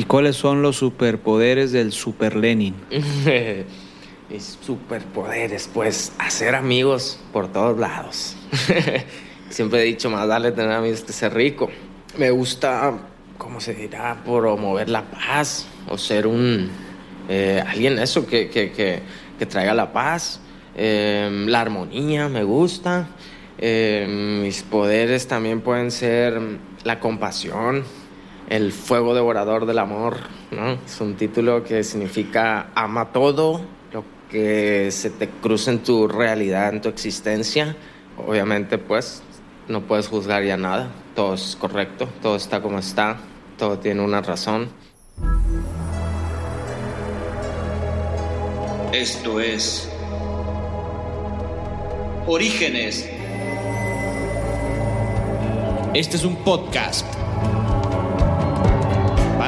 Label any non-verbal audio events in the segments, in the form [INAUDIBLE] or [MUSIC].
¿Y cuáles son los superpoderes del Super Lenin? [LAUGHS] Mis superpoderes, pues hacer amigos por todos lados. [LAUGHS] Siempre he dicho, más darle tener amigos que ser rico. Me gusta, ¿cómo se dirá? Promover la paz o ser un... Eh, alguien eso que, que, que, traiga la paz. Eh, la armonía me gusta. Eh, mis poderes también pueden ser la compasión, el fuego devorador del amor, ¿no? Es un título que significa ama todo lo que se te cruza en tu realidad, en tu existencia. Obviamente, pues, no puedes juzgar ya nada. Todo es correcto, todo está como está, todo tiene una razón. Esto es Orígenes. Este es un podcast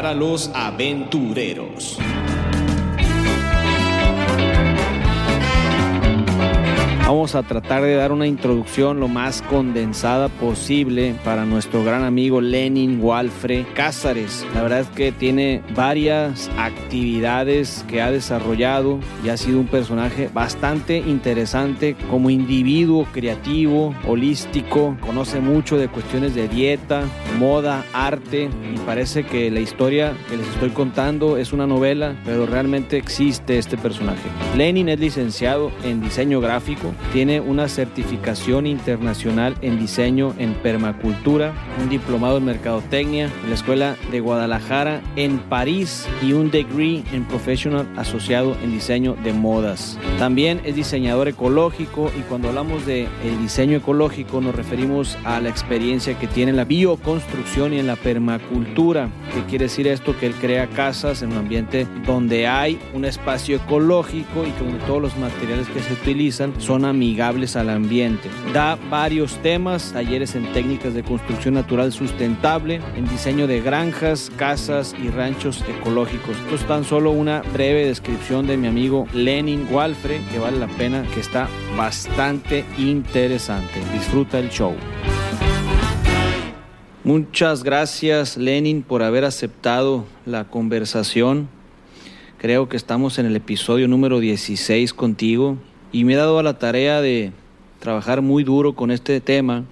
para los aventureros. Vamos a tratar de dar una introducción lo más condensada posible para nuestro gran amigo Lenin Walfre Cázares. La verdad es que tiene varias actividades que ha desarrollado y ha sido un personaje bastante interesante como individuo creativo, holístico, conoce mucho de cuestiones de dieta, moda, arte y parece que la historia que les estoy contando es una novela, pero realmente existe este personaje. Lenin es licenciado en diseño gráfico, tiene una certificación internacional en diseño en permacultura, un diplomado en mercadotecnia en la Escuela de Guadalajara en París y un degree en professional asociado en diseño de modas. También es diseñador ecológico y cuando hablamos de el diseño ecológico nos referimos a la experiencia que tiene en la bioconstrucción y en la permacultura. ¿Qué quiere decir esto? Que él crea casas en un ambiente donde hay un espacio ecológico y donde todos los materiales que se utilizan son amigables al ambiente. Da varios temas, talleres en técnicas de construcción natural sustentable, en diseño de granjas, casas y ranchos ecológicos. Esto es tan solo una breve descripción de mi amigo Lenin Walfre, que vale la pena, que está bastante interesante. Disfruta el show. Muchas gracias Lenin por haber aceptado la conversación. Creo que estamos en el episodio número 16 contigo y me he dado a la tarea de trabajar muy duro con este tema,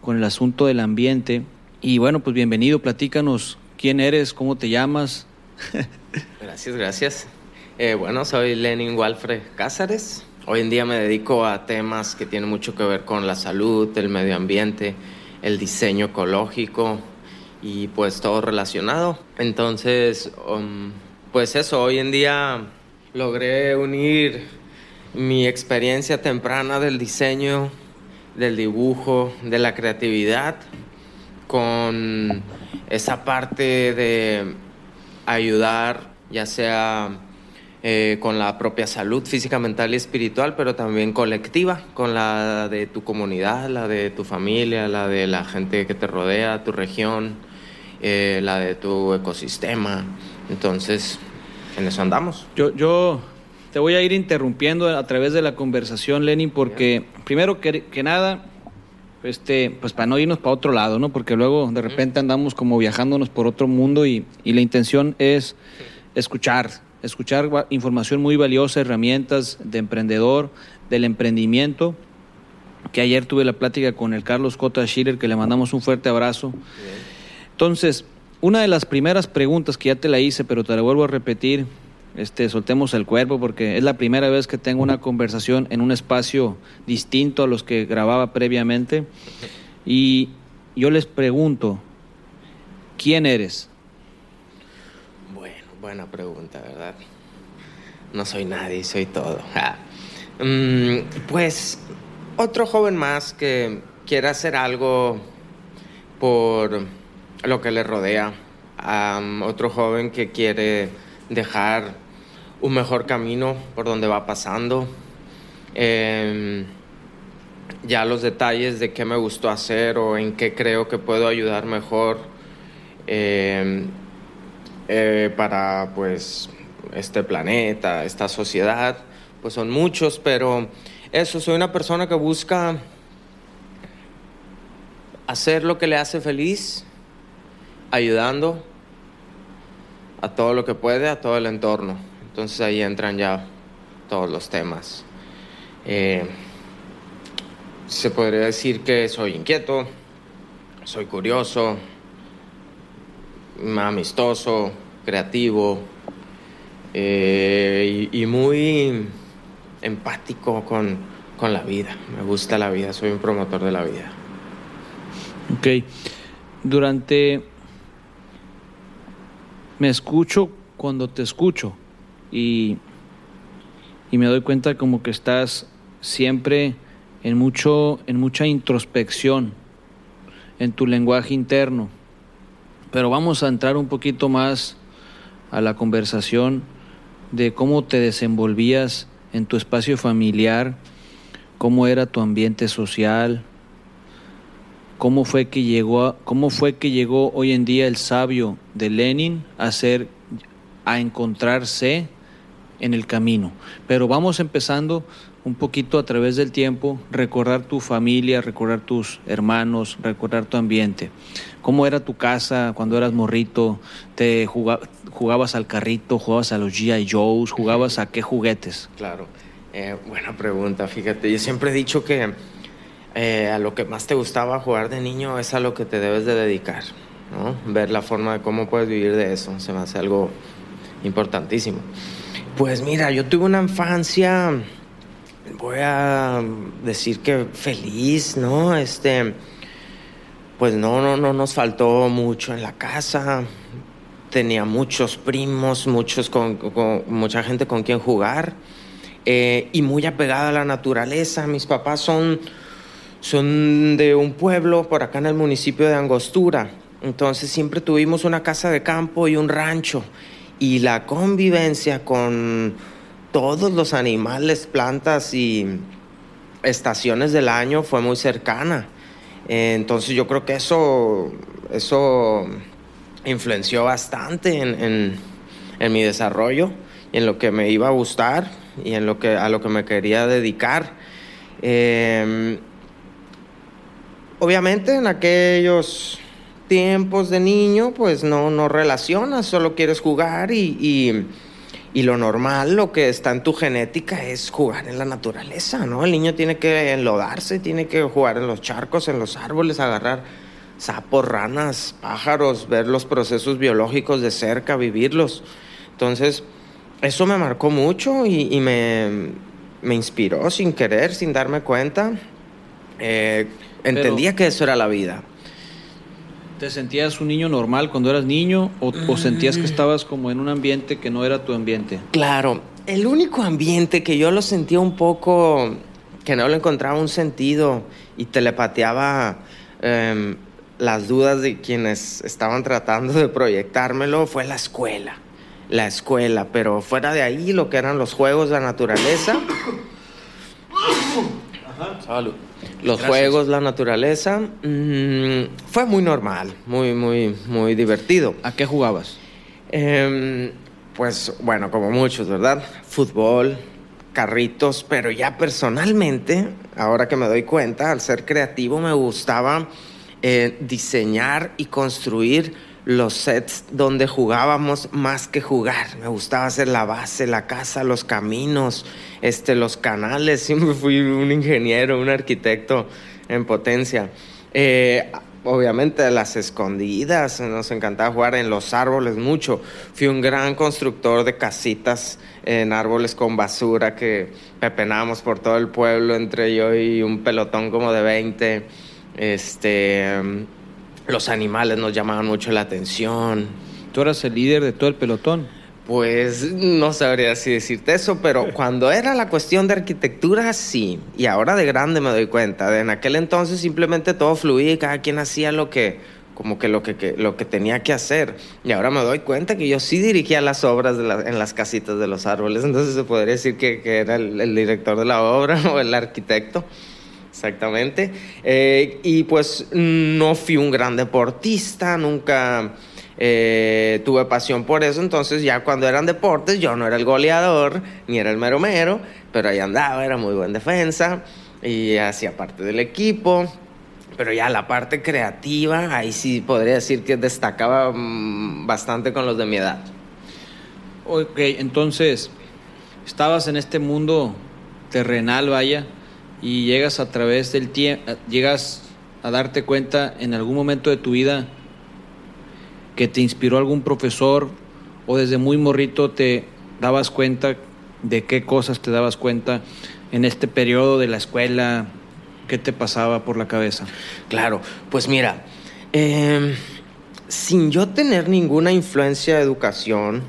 con el asunto del ambiente. Y bueno, pues bienvenido, platícanos quién eres, cómo te llamas. [LAUGHS] gracias, gracias. Eh, bueno, soy Lenin Walfred Cázares. Hoy en día me dedico a temas que tienen mucho que ver con la salud, el medio ambiente, el diseño ecológico y pues todo relacionado. Entonces, um, pues eso, hoy en día logré unir mi experiencia temprana del diseño, del dibujo, de la creatividad, con esa parte de ayudar, ya sea eh, con la propia salud física, mental y espiritual, pero también colectiva, con la de tu comunidad, la de tu familia, la de la gente que te rodea, tu región, eh, la de tu ecosistema. Entonces, en eso andamos. Yo, yo te voy a ir interrumpiendo a través de la conversación, Lenin, porque primero que, nada, este, pues para no irnos para otro lado, ¿no? Porque luego de repente andamos como viajándonos por otro mundo y, y la intención es escuchar, escuchar información muy valiosa, herramientas de emprendedor, del emprendimiento, que ayer tuve la plática con el Carlos Cota Schiller, que le mandamos un fuerte abrazo. Entonces, una de las primeras preguntas que ya te la hice, pero te la vuelvo a repetir, este, soltemos el cuerpo porque es la primera vez que tengo una conversación en un espacio distinto a los que grababa previamente. Y yo les pregunto, ¿quién eres? Bueno, buena pregunta, ¿verdad? No soy nadie, soy todo. [LAUGHS] Ah. Mm, pues otro joven más que quiere hacer algo por lo que le rodea. otro joven que quiere dejar un mejor camino por donde va pasando. Em, ya los detalles de qué me gustó hacer o en qué creo que puedo ayudar mejor em, eh, para pues este planeta, esta sociedad, pues son muchos, pero eso, soy una persona que busca hacer lo que le hace feliz, ayudando a todo lo que puede, a todo el entorno. Entonces ahí entran ya todos los temas. Eh, se podría decir que soy inquieto, soy curioso, amistoso, creativo eh, y, muy empático con, con la vida. Me gusta la vida, soy un promotor de la vida. Ok. Durante... Me escucho cuando te escucho y, y me doy cuenta como que estás siempre en, mucho, en mucha introspección en tu lenguaje interno. Pero vamos a entrar un poquito más a la conversación de cómo te desenvolvías en tu espacio familiar, cómo era tu ambiente social, cómo fue que llegó, cómo fue que llegó hoy en día el sabio de Lenin a ser, a encontrarse en el camino. Pero vamos empezando un poquito a través del tiempo, recordar tu familia, recordar tus hermanos, recordar tu ambiente. ¿Cómo era tu casa cuando eras morrito? ¿Te jugabas al carrito, jugabas a los G.I. Joes, jugabas a qué juguetes? Claro, eh, buena pregunta, fíjate. Yo siempre he dicho que eh, a lo que más te gustaba jugar de niño es a lo que te debes de dedicar. Ver la forma de cómo puedes vivir de eso, se me hace algo importantísimo. Pues mira, yo tuve una infancia, voy a decir que feliz, ¿no? Este, pues no, no, no nos faltó mucho en la casa. Tenía muchos primos, muchos con, mucha gente con quien jugar eh, y muy apegada a la naturaleza. Mis papás son son de un pueblo por acá en el municipio de Angostura. Entonces siempre tuvimos una casa de campo y un rancho. Y la convivencia con todos los animales, plantas y estaciones del año fue muy cercana. Entonces yo creo que eso, eso influenció bastante en, en, mi desarrollo, en lo que me iba a gustar y en lo que, a lo que me quería dedicar. Eh, obviamente en aquellos tiempos de niño, pues no, no relacionas, solo quieres jugar y, y, lo normal, lo que está en tu genética es jugar en la naturaleza, ¿no? El niño tiene que enlodarse, tiene que jugar en los charcos, en los árboles, agarrar sapos, ranas, pájaros, ver los procesos biológicos de cerca, vivirlos. Entonces, eso me marcó mucho y, me, me, inspiró sin querer, sin darme cuenta. Eh, Entendía que eso era la vida. ¿Te sentías un niño normal cuando eras niño o, sentías que mm. estabas como en un ambiente que no era tu ambiente? Claro, el único ambiente que yo lo sentía un poco, que no le encontraba un sentido y telepateaba eh, las dudas de quienes estaban tratando de proyectármelo fue la escuela. La escuela, pero fuera de ahí lo que eran los juegos de la naturaleza. [COUGHS] Ajá. Salud los juegos, la naturaleza, mm, fue muy normal, muy, muy, muy divertido. ¿A qué jugabas? Em, pues bueno, como muchos, ¿verdad? Fútbol, carritos, pero ya personalmente, ahora que me doy cuenta, al ser creativo me gustaba eh, diseñar y construir los sets donde jugábamos más que jugar. Me gustaba hacer la base, la casa, los caminos, este, los canales. [LAUGHS] Siempre fui un ingeniero, un arquitecto en potencia. Eh, obviamente las escondidas, nos encantaba jugar en los árboles mucho. Fui un gran constructor de casitas en árboles con basura que pepenábamos por todo el pueblo entre yo y un pelotón como de 20. Este los animales nos llamaban mucho la atención. ¿Tú eras el líder de todo el pelotón? Pues no sabría si decirte eso, pero [LAUGHS] cuando era la cuestión de arquitectura, sí. Y ahora de grande me doy cuenta. De en aquel entonces simplemente todo fluía y cada quien hacía lo que, como que lo que, lo que tenía que hacer. Y ahora me doy cuenta que yo sí dirigía las obras en las casitas de los árboles. Entonces se podría decir que, era el director de la obra [LAUGHS] o el arquitecto. Exactamente. Eh, y pues no fui un gran deportista, nunca eh, tuve pasión por eso, entonces ya cuando eran deportes yo no era el goleador, ni era el mero mero, pero ahí andaba, era muy buen defensa y hacía parte del equipo. Pero ya la parte creativa, ahí sí podría decir que destacaba mm, bastante con los de mi edad. Ok, entonces, estabas en este mundo terrenal, vaya, y llegas a través del tiempo, llegas a darte cuenta en algún momento de tu vida que te inspiró algún profesor o desde muy morrito te dabas cuenta de qué cosas te dabas cuenta en este periodo de la escuela, qué te pasaba por la cabeza. Claro, pues mira, em, sin yo tener ninguna influencia de educación,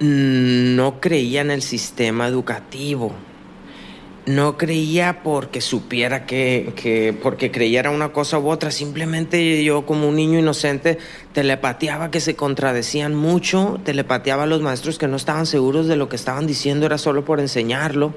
no creía en el sistema educativo no creía porque supiera que, que, porque creyera una cosa u otra, simplemente yo como un niño inocente telepateaba que se contradecían mucho, telepateaba a los maestros que no estaban seguros de lo que estaban diciendo, era solo por enseñarlo.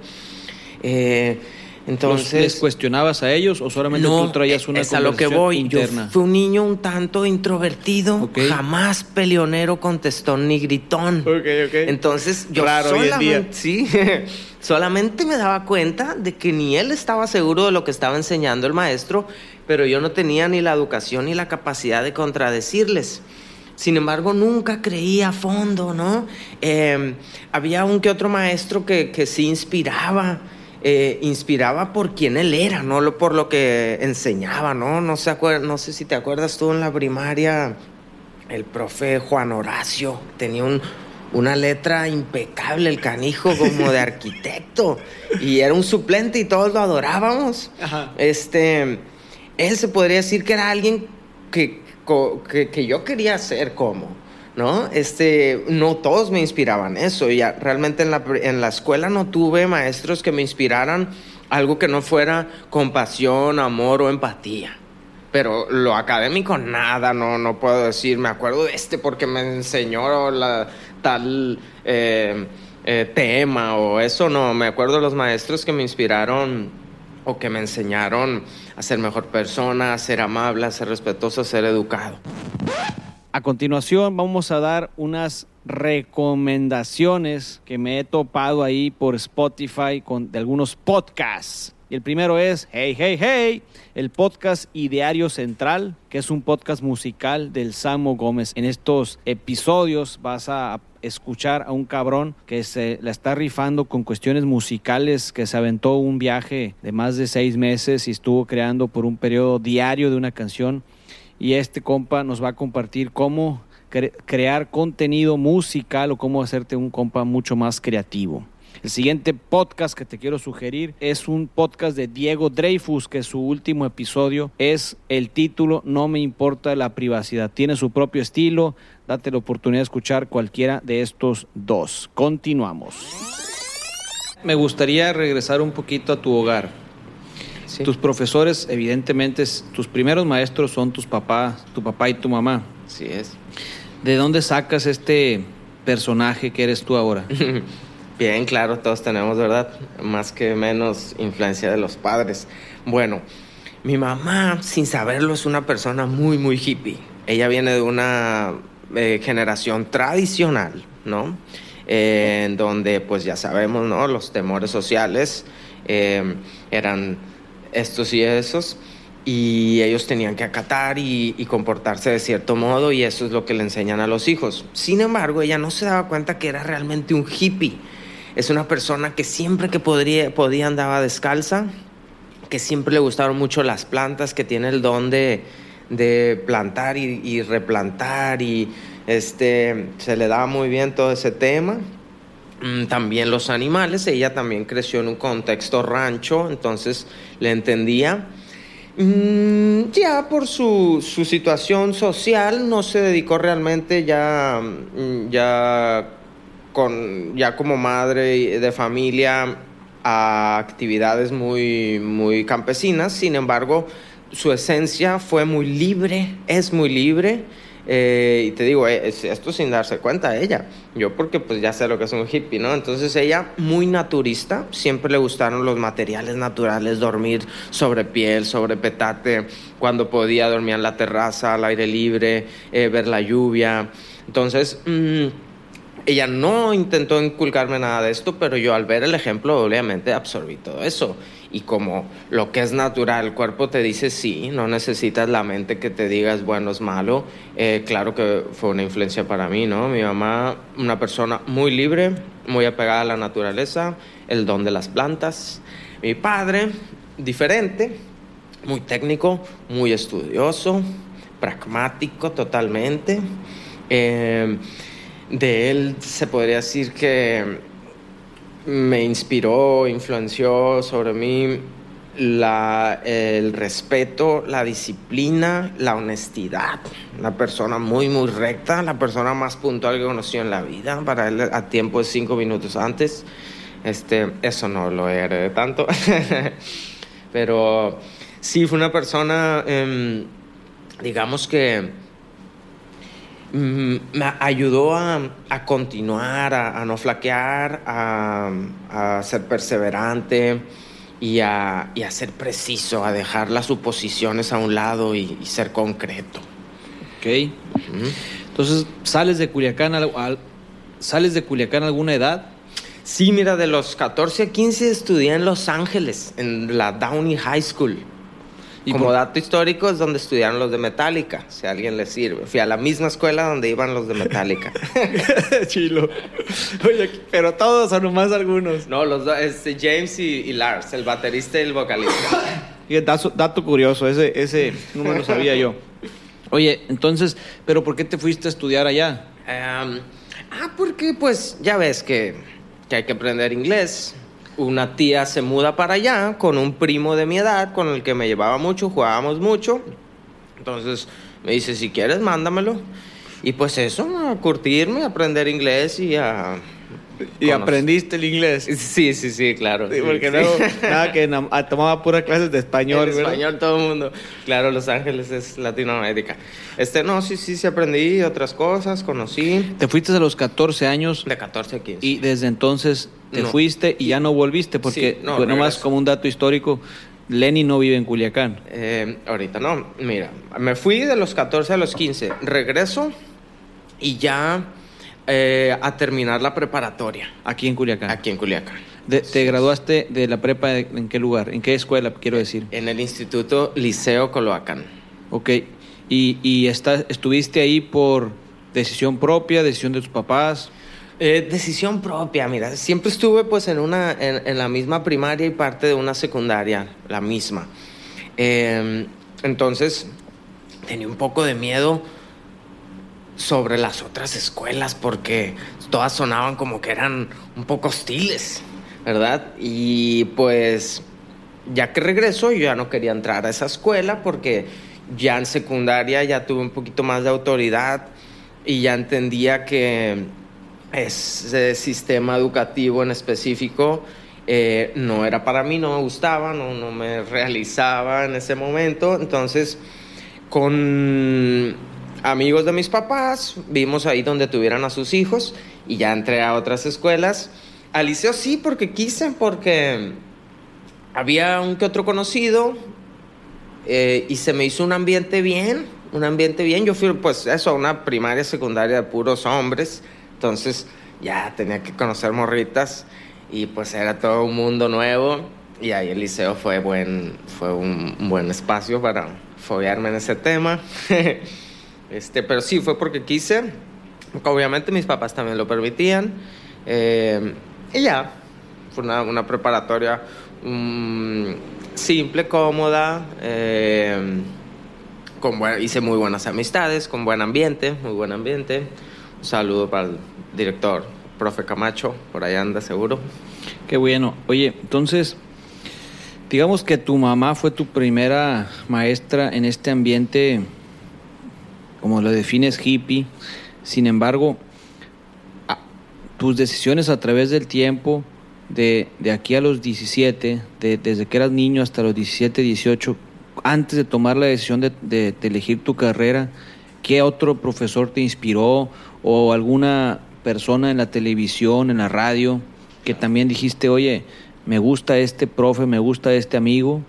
Eh, entonces, ¿Les cuestionabas a ellos o solamente tú traías una es a lo que voy. Interna? Yo fui un niño un tanto introvertido, jamás peleonero contestó ni gritón. Okay, okay. Entonces yo solamente, [LAUGHS] sí, solamente me daba cuenta de que ni él estaba seguro de lo que estaba enseñando el maestro, pero yo no tenía ni la educación ni la capacidad de contradecirles. Sin embargo, nunca creía a fondo, ¿no? Eh, había un que otro maestro que, que sí inspiraba. Eh, inspiraba por quien él era, no por lo que enseñaba, ¿no? No, se no sé si te acuerdas tú en la primaria, el profe Juan Horacio tenía un, una letra impecable, el canijo como de [LAUGHS] arquitecto, y era un suplente y todos lo adorábamos. Este, él se podría decir que era alguien que, que, que yo quería ser como. ¿no? Este, no todos me inspiraban eso. Ya realmente en la, en la escuela no tuve maestros que me inspiraran algo que no fuera compasión, amor o empatía. Pero lo académico, nada, no, no puedo decir. Me acuerdo de este porque me enseñó la, tal eh, eh, tema o eso, no. Me acuerdo de los maestros que me inspiraron o que me enseñaron a ser mejor persona, a ser amable, a ser respetuoso, a ser educado. A continuación vamos a dar unas recomendaciones que me he topado ahí por Spotify con, de algunos podcasts. Y el primero es Hey, Hey, Hey, el podcast Ideario Central, que es un podcast musical del Samo Gómez. En estos episodios vas a escuchar a un cabrón que se la está rifando con cuestiones musicales, que se aventó un viaje de más de seis meses y estuvo creando por un periodo diario de una canción y este compa nos va a compartir cómo crear contenido musical o cómo hacerte un compa mucho más creativo. El siguiente podcast que te quiero sugerir es un podcast de Diego Dreyfus, que su último episodio es el título No me importa la privacidad. Tiene su propio estilo. Date la oportunidad de escuchar cualquiera de estos dos. Continuamos. Me gustaría regresar un poquito a tu hogar. Tus profesores, evidentemente, tus primeros maestros son tus papás, tu papá y tu mamá. Sí es. ¿De dónde sacas este personaje que eres tú ahora? [LAUGHS] Bien, claro, todos tenemos, ¿verdad? Más que menos influencia de los padres. Bueno, mi mamá, sin saberlo, es una persona muy, muy hippie. Ella viene de una eh, generación tradicional, ¿no? Eh, en donde, pues ya sabemos, ¿no? Los temores sociales eh, eran estos y esos, y ellos tenían que acatar y, comportarse de cierto modo, y eso es lo que le enseñan a los hijos. Sin embargo, ella no se daba cuenta que era realmente un hippie. Es una persona que siempre que podría, podía andaba descalza, que siempre le gustaron mucho las plantas, que tiene el don de, plantar y, replantar y este, se le daba muy bien todo ese tema. Mm, también los animales, ella también creció en un contexto rancho, entonces le entendía. Mm, ya por su, situación social no se dedicó realmente ya, mm, ya, con, ya como madre de familia a actividades muy, muy campesinas, sin embargo su esencia fue muy libre, es muy libre eh, y te digo, eh, esto sin darse cuenta ella. Yo porque pues ya sé lo que es un hippie, ¿no? Entonces ella muy naturista, siempre le gustaron los materiales naturales, dormir sobre piel, sobre petate, cuando podía dormir en la terraza, al aire libre, eh, ver la lluvia. Entonces... Mm, ella no intentó inculcarme nada de esto, pero yo al ver el ejemplo obviamente absorbí todo eso. y como lo que es natural, el cuerpo te dice sí, no necesitas la mente que te diga es bueno, es malo. Eh, claro que fue una influencia para mí, ¿no? Mi mamá, una persona muy libre, muy apegada a la naturaleza, el don de las plantas. Mi padre, diferente, muy técnico, muy estudioso, pragmático totalmente. Eh, de él se podría decir que me inspiró, influenció sobre mí la, el respeto, la disciplina, la honestidad. Una persona muy, muy recta, la persona más puntual que conocí en la vida. Para él, a tiempo de cinco minutos antes. Este, eso no lo heredé tanto. [LAUGHS] Pero sí, fue una persona, em, digamos que me ayudó a, a continuar, a, a, no flaquear, a, a ser perseverante y a, y a, ser preciso, a dejar las suposiciones a un lado y, y ser concreto. Ok. Uh -huh. Entonces, ¿sales de Culiacán, al, al, ¿sales de Culiacán a alguna edad? Sí, mira, de los 14 a 15 estudié en Los Ángeles, en la Downey High School. Y Como por... dato histórico es donde estudiaron los de Metallica, si a alguien le sirve. Fui a la misma escuela donde iban los de Metallica. [LAUGHS] Chilo. Oye, pero todos o nomás algunos. No, los dos, este, James y, y, Lars, el baterista y el vocalista. [LAUGHS] Y dato, dato curioso, ese, ese no me lo sabía yo. Oye, entonces, ¿pero por qué te fuiste a estudiar allá? Um, ah, porque pues ya ves que, que hay que aprender inglés una tía se muda para allá con un primo de mi edad con el que me llevaba mucho, jugábamos mucho. Entonces me dice, si quieres, mándamelo. Y pues eso, a curtirme, a aprender inglés y a... ¿Y aprendiste el inglés? Sí, sí, sí, claro. Sí, porque sí. luego, [LAUGHS] nada, que tomaba puras clases de español. El español todo el mundo. Claro, Los Ángeles es Latinoamérica. Este, no, sí, sí, sí aprendí otras cosas, conocí. ¿Te fuiste a los 14 años? De 14 a 15. Y desde entonces te no. fuiste y ya no volviste, porque, sí, no, pues, nomás como un dato histórico, Lenny no vive en Culiacán. Eh, ahorita no, mira, me fui de los 14 a los 15, regreso y ya eh, a terminar la preparatoria. Aquí en Culiacán. Aquí en Culiacán. De, ¿Te graduaste de la prepa en qué lugar? ¿En qué escuela, quiero decir? En el Instituto Liceo Coloacán. Ok, ¿y, y está, estuviste ahí por decisión propia, decisión de tus papás? Eh, decisión propia, mira, siempre estuve pues en, una, en, en, la misma primaria y parte de una secundaria, la misma. Eh, entonces, tenía un poco de miedo sobre las otras escuelas porque todas sonaban como que eran un poco hostiles, ¿verdad? Y pues, ya que regreso, yo ya no quería entrar a esa escuela porque ya en secundaria ya tuve un poquito más de autoridad y ya entendía que ese sistema educativo en específico eh, no era para mí, no me gustaba, no, no me realizaba en ese momento. Entonces, con amigos de mis papás, vimos ahí donde tuvieran a sus hijos y ya entré a otras escuelas. Al liceo sí, porque quise, porque había un que otro conocido eh, y se me hizo un ambiente bien, un ambiente bien. Yo fui, pues, eso, a una primaria, secundaria de puros hombres. Entonces ya tenía que conocer morritas y pues era todo un mundo nuevo y ahí el liceo fue, buen, fue un, buen espacio para fobiarme en ese tema. [LAUGHS] este, pero sí, fue porque quise, obviamente mis papás también lo permitían eh, y ya, fue una, una preparatoria um, simple, cómoda. Eh, con buen, hice muy buenas amistades, con buen ambiente, muy buen ambiente. Un saludo para el director, profe Camacho, por ahí anda seguro. Qué bueno. Oye, entonces, digamos que tu mamá fue tu primera maestra en este ambiente, como lo defines, hippie. Sin embargo, a, tus decisiones a través del tiempo, de, de aquí a los 17, de, desde que eras niño hasta los 17, 18, antes de tomar la decisión de, de, de elegir tu carrera, ¿qué otro profesor te inspiró o alguna persona en la televisión, en la radio, que también dijiste, oye, me gusta este profe, me gusta este amigo,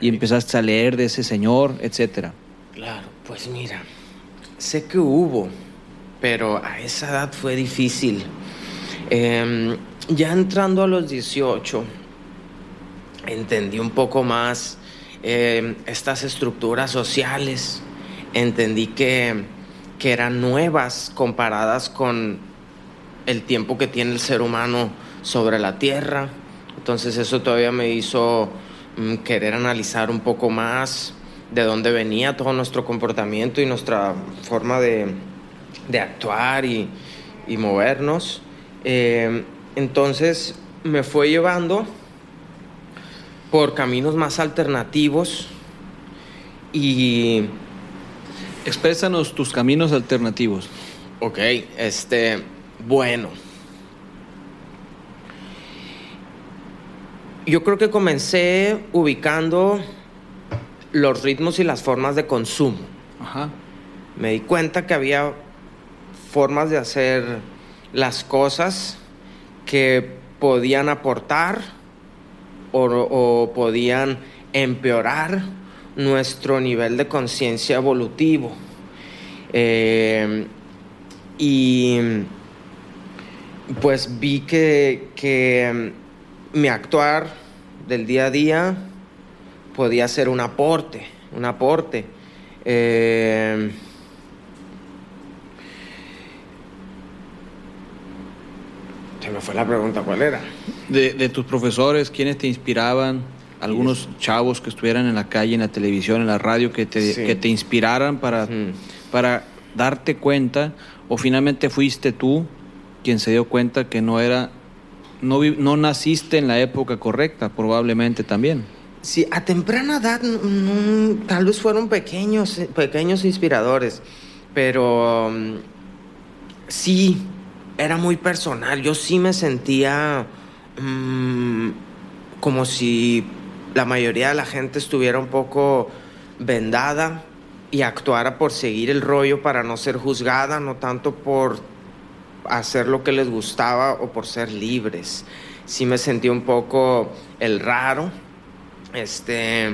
y empezaste a leer de ese señor, etcétera? Claro, pues mira, sé que hubo, pero a esa edad fue difícil. Eh, ya entrando a los 18, entendí un poco más eh, estas estructuras sociales, entendí que, que eran nuevas comparadas con el tiempo que tiene el ser humano sobre la tierra. Entonces eso todavía me hizo mm, querer analizar un poco más de dónde venía todo nuestro comportamiento y nuestra forma de, de actuar y, y movernos. Eh, entonces me fue llevando por caminos más alternativos y... Exprésanos tus caminos alternativos. Ok, este, bueno. Yo creo que comencé ubicando los ritmos y las formas de consumo. Ajá. Me di cuenta que había formas de hacer las cosas que podían aportar o, o podían empeorar nuestro nivel de conciencia evolutivo. Eh, y pues vi que, que mi actuar del día a día podía ser un aporte, un aporte. Eh, se me fue la pregunta, ¿cuál era? De, de tus profesores, ¿quiénes te inspiraban? Algunos chavos que estuvieran en la calle, en la televisión, en la radio, que te, Sí. que te inspiraran para, para darte cuenta, o finalmente fuiste tú quien se dio cuenta que no era, no, no naciste en la época correcta, probablemente también. Sí, a temprana edad mm, mm, tal vez fueron pequeños, eh, pequeños inspiradores, pero mm, sí, era muy personal. Yo sí me sentía mm, como si la mayoría de la gente estuviera un poco vendada y actuara por seguir el rollo para no ser juzgada, no tanto por hacer lo que les gustaba o por ser libres. Sí me sentí un poco el raro. Este.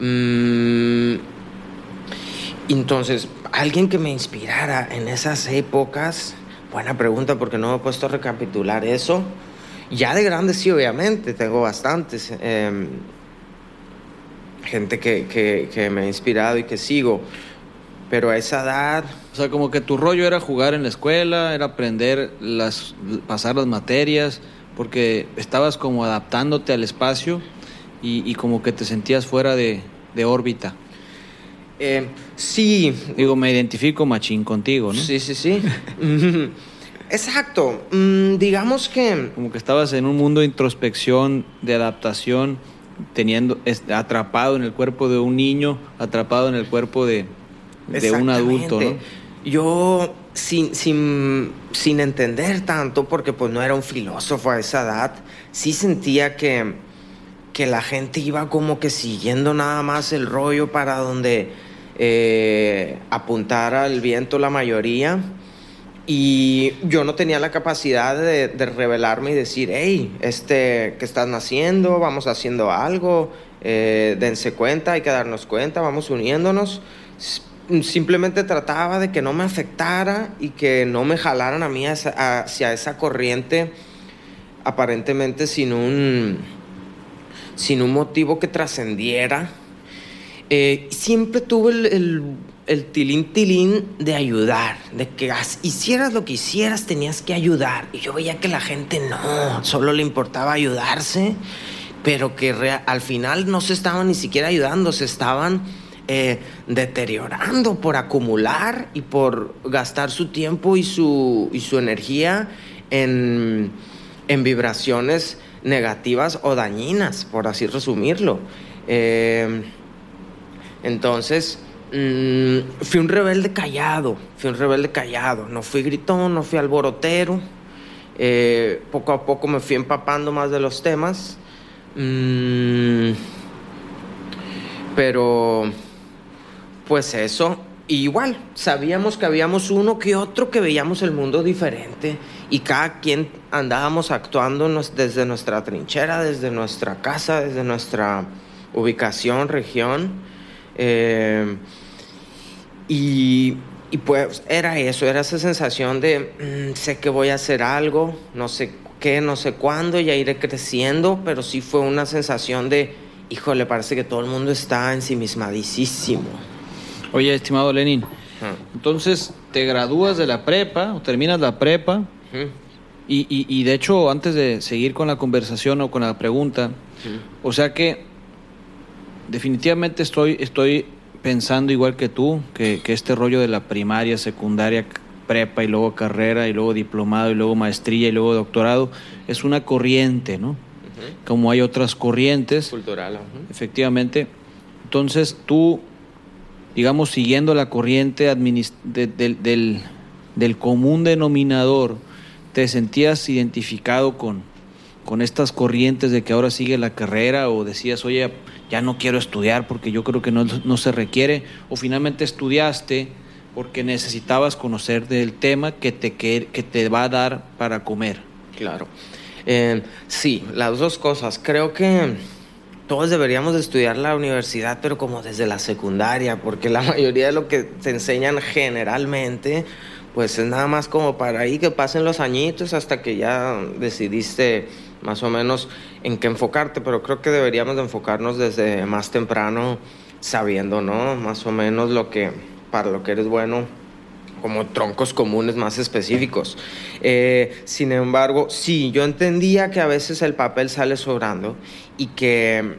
mm, entonces, alguien que me inspirara en esas épocas. Buena pregunta, porque no me he puesto a recapitular eso. Ya de grande, sí, obviamente, tengo bastantes. em, gente que, que- que me ha inspirado y que sigo. Pero a esa edad, O sea, como que tu rollo era jugar en la escuela, era aprender las, pasar las materias, porque estabas como adaptándote al espacio y, y como que te sentías fuera de, de órbita. eh, sí, Digo, me identifico machín contigo, ¿no? Sí, sí, sí. [LAUGHS] Exacto. Mm, digamos que Como que estabas en un mundo de introspección, de adaptación, teniendo atrapado en el cuerpo de un niño, atrapado en el cuerpo de, de un adulto, ¿no? Yo, sin, sin, sin entender tanto, porque pues no era un filósofo a esa edad, sí sentía que, que la gente iba como que siguiendo nada más el rollo para donde eh, apuntara el viento la mayoría. Y yo no tenía la capacidad de, revelarme y decir, hey, este, ¿qué están haciendo? Vamos haciendo algo, eh, dense cuenta, hay que darnos cuenta, vamos uniéndonos. Simplemente trataba de que no me afectara y que no me jalaran a mí hacia esa corriente aparentemente sin un, sin un motivo que trascendiera. Eh, siempre tuve el, el, el tilín tilín de ayudar, de que hicieras lo que hicieras, tenías que ayudar. Y yo veía que la gente no, solo le importaba ayudarse, pero que al final no se estaban ni siquiera ayudando, se estaban eh, deteriorando por acumular y por gastar su tiempo y su, y su energía en, en vibraciones negativas o dañinas, por así resumirlo. Eh, entonces, mm, fui un rebelde callado, fui un rebelde callado, no fui gritón, no fui alborotero, Eh, poco a poco me fui empapando más de los temas, Mm, pero pues eso, igual, sabíamos que habíamos uno que otro que veíamos el mundo diferente y cada quien andábamos actuando desde nuestra trinchera, desde nuestra casa, desde nuestra ubicación, región. Eh, y y pues era eso, era esa sensación de, mm, sé que voy a hacer algo, no sé qué, no sé cuándo, ya iré creciendo, pero sí fue una sensación de, híjole, parece que todo el mundo está ensimismadísimo. Oye, estimado Lenin, entonces te gradúas de la prepa o terminas la prepa y, y, y, de hecho antes de seguir con la conversación o con la pregunta, o sea que definitivamente estoy, estoy pensando igual que tú, que, que, este rollo de la primaria, secundaria, prepa y luego carrera y luego diplomado y luego maestría y luego doctorado es una corriente, ¿no? Como hay otras corrientes. Cultural. Efectivamente. Entonces tú digamos, siguiendo la corriente de, del, del, común denominador, te sentías identificado con, con estas corrientes de que ahora sigue la carrera o decías, oye, ya no quiero estudiar porque yo creo que no, no se requiere, o finalmente estudiaste porque necesitabas conocer del tema que te, que, que te va a dar para comer. Claro. Eh, sí, las dos cosas. Creo que todos deberíamos de estudiar la universidad, pero como desde la secundaria, porque la [LAUGHS] mayoría de lo que te enseñan generalmente, pues es nada más como para ahí que pasen los añitos hasta que ya decidiste más o menos en qué enfocarte, pero creo que deberíamos de enfocarnos desde más temprano, sabiendo, ¿no? Más o menos lo que, para lo que eres bueno, como troncos comunes más específicos. Eh, sin embargo, sí, yo entendía que a veces el papel sale sobrando y que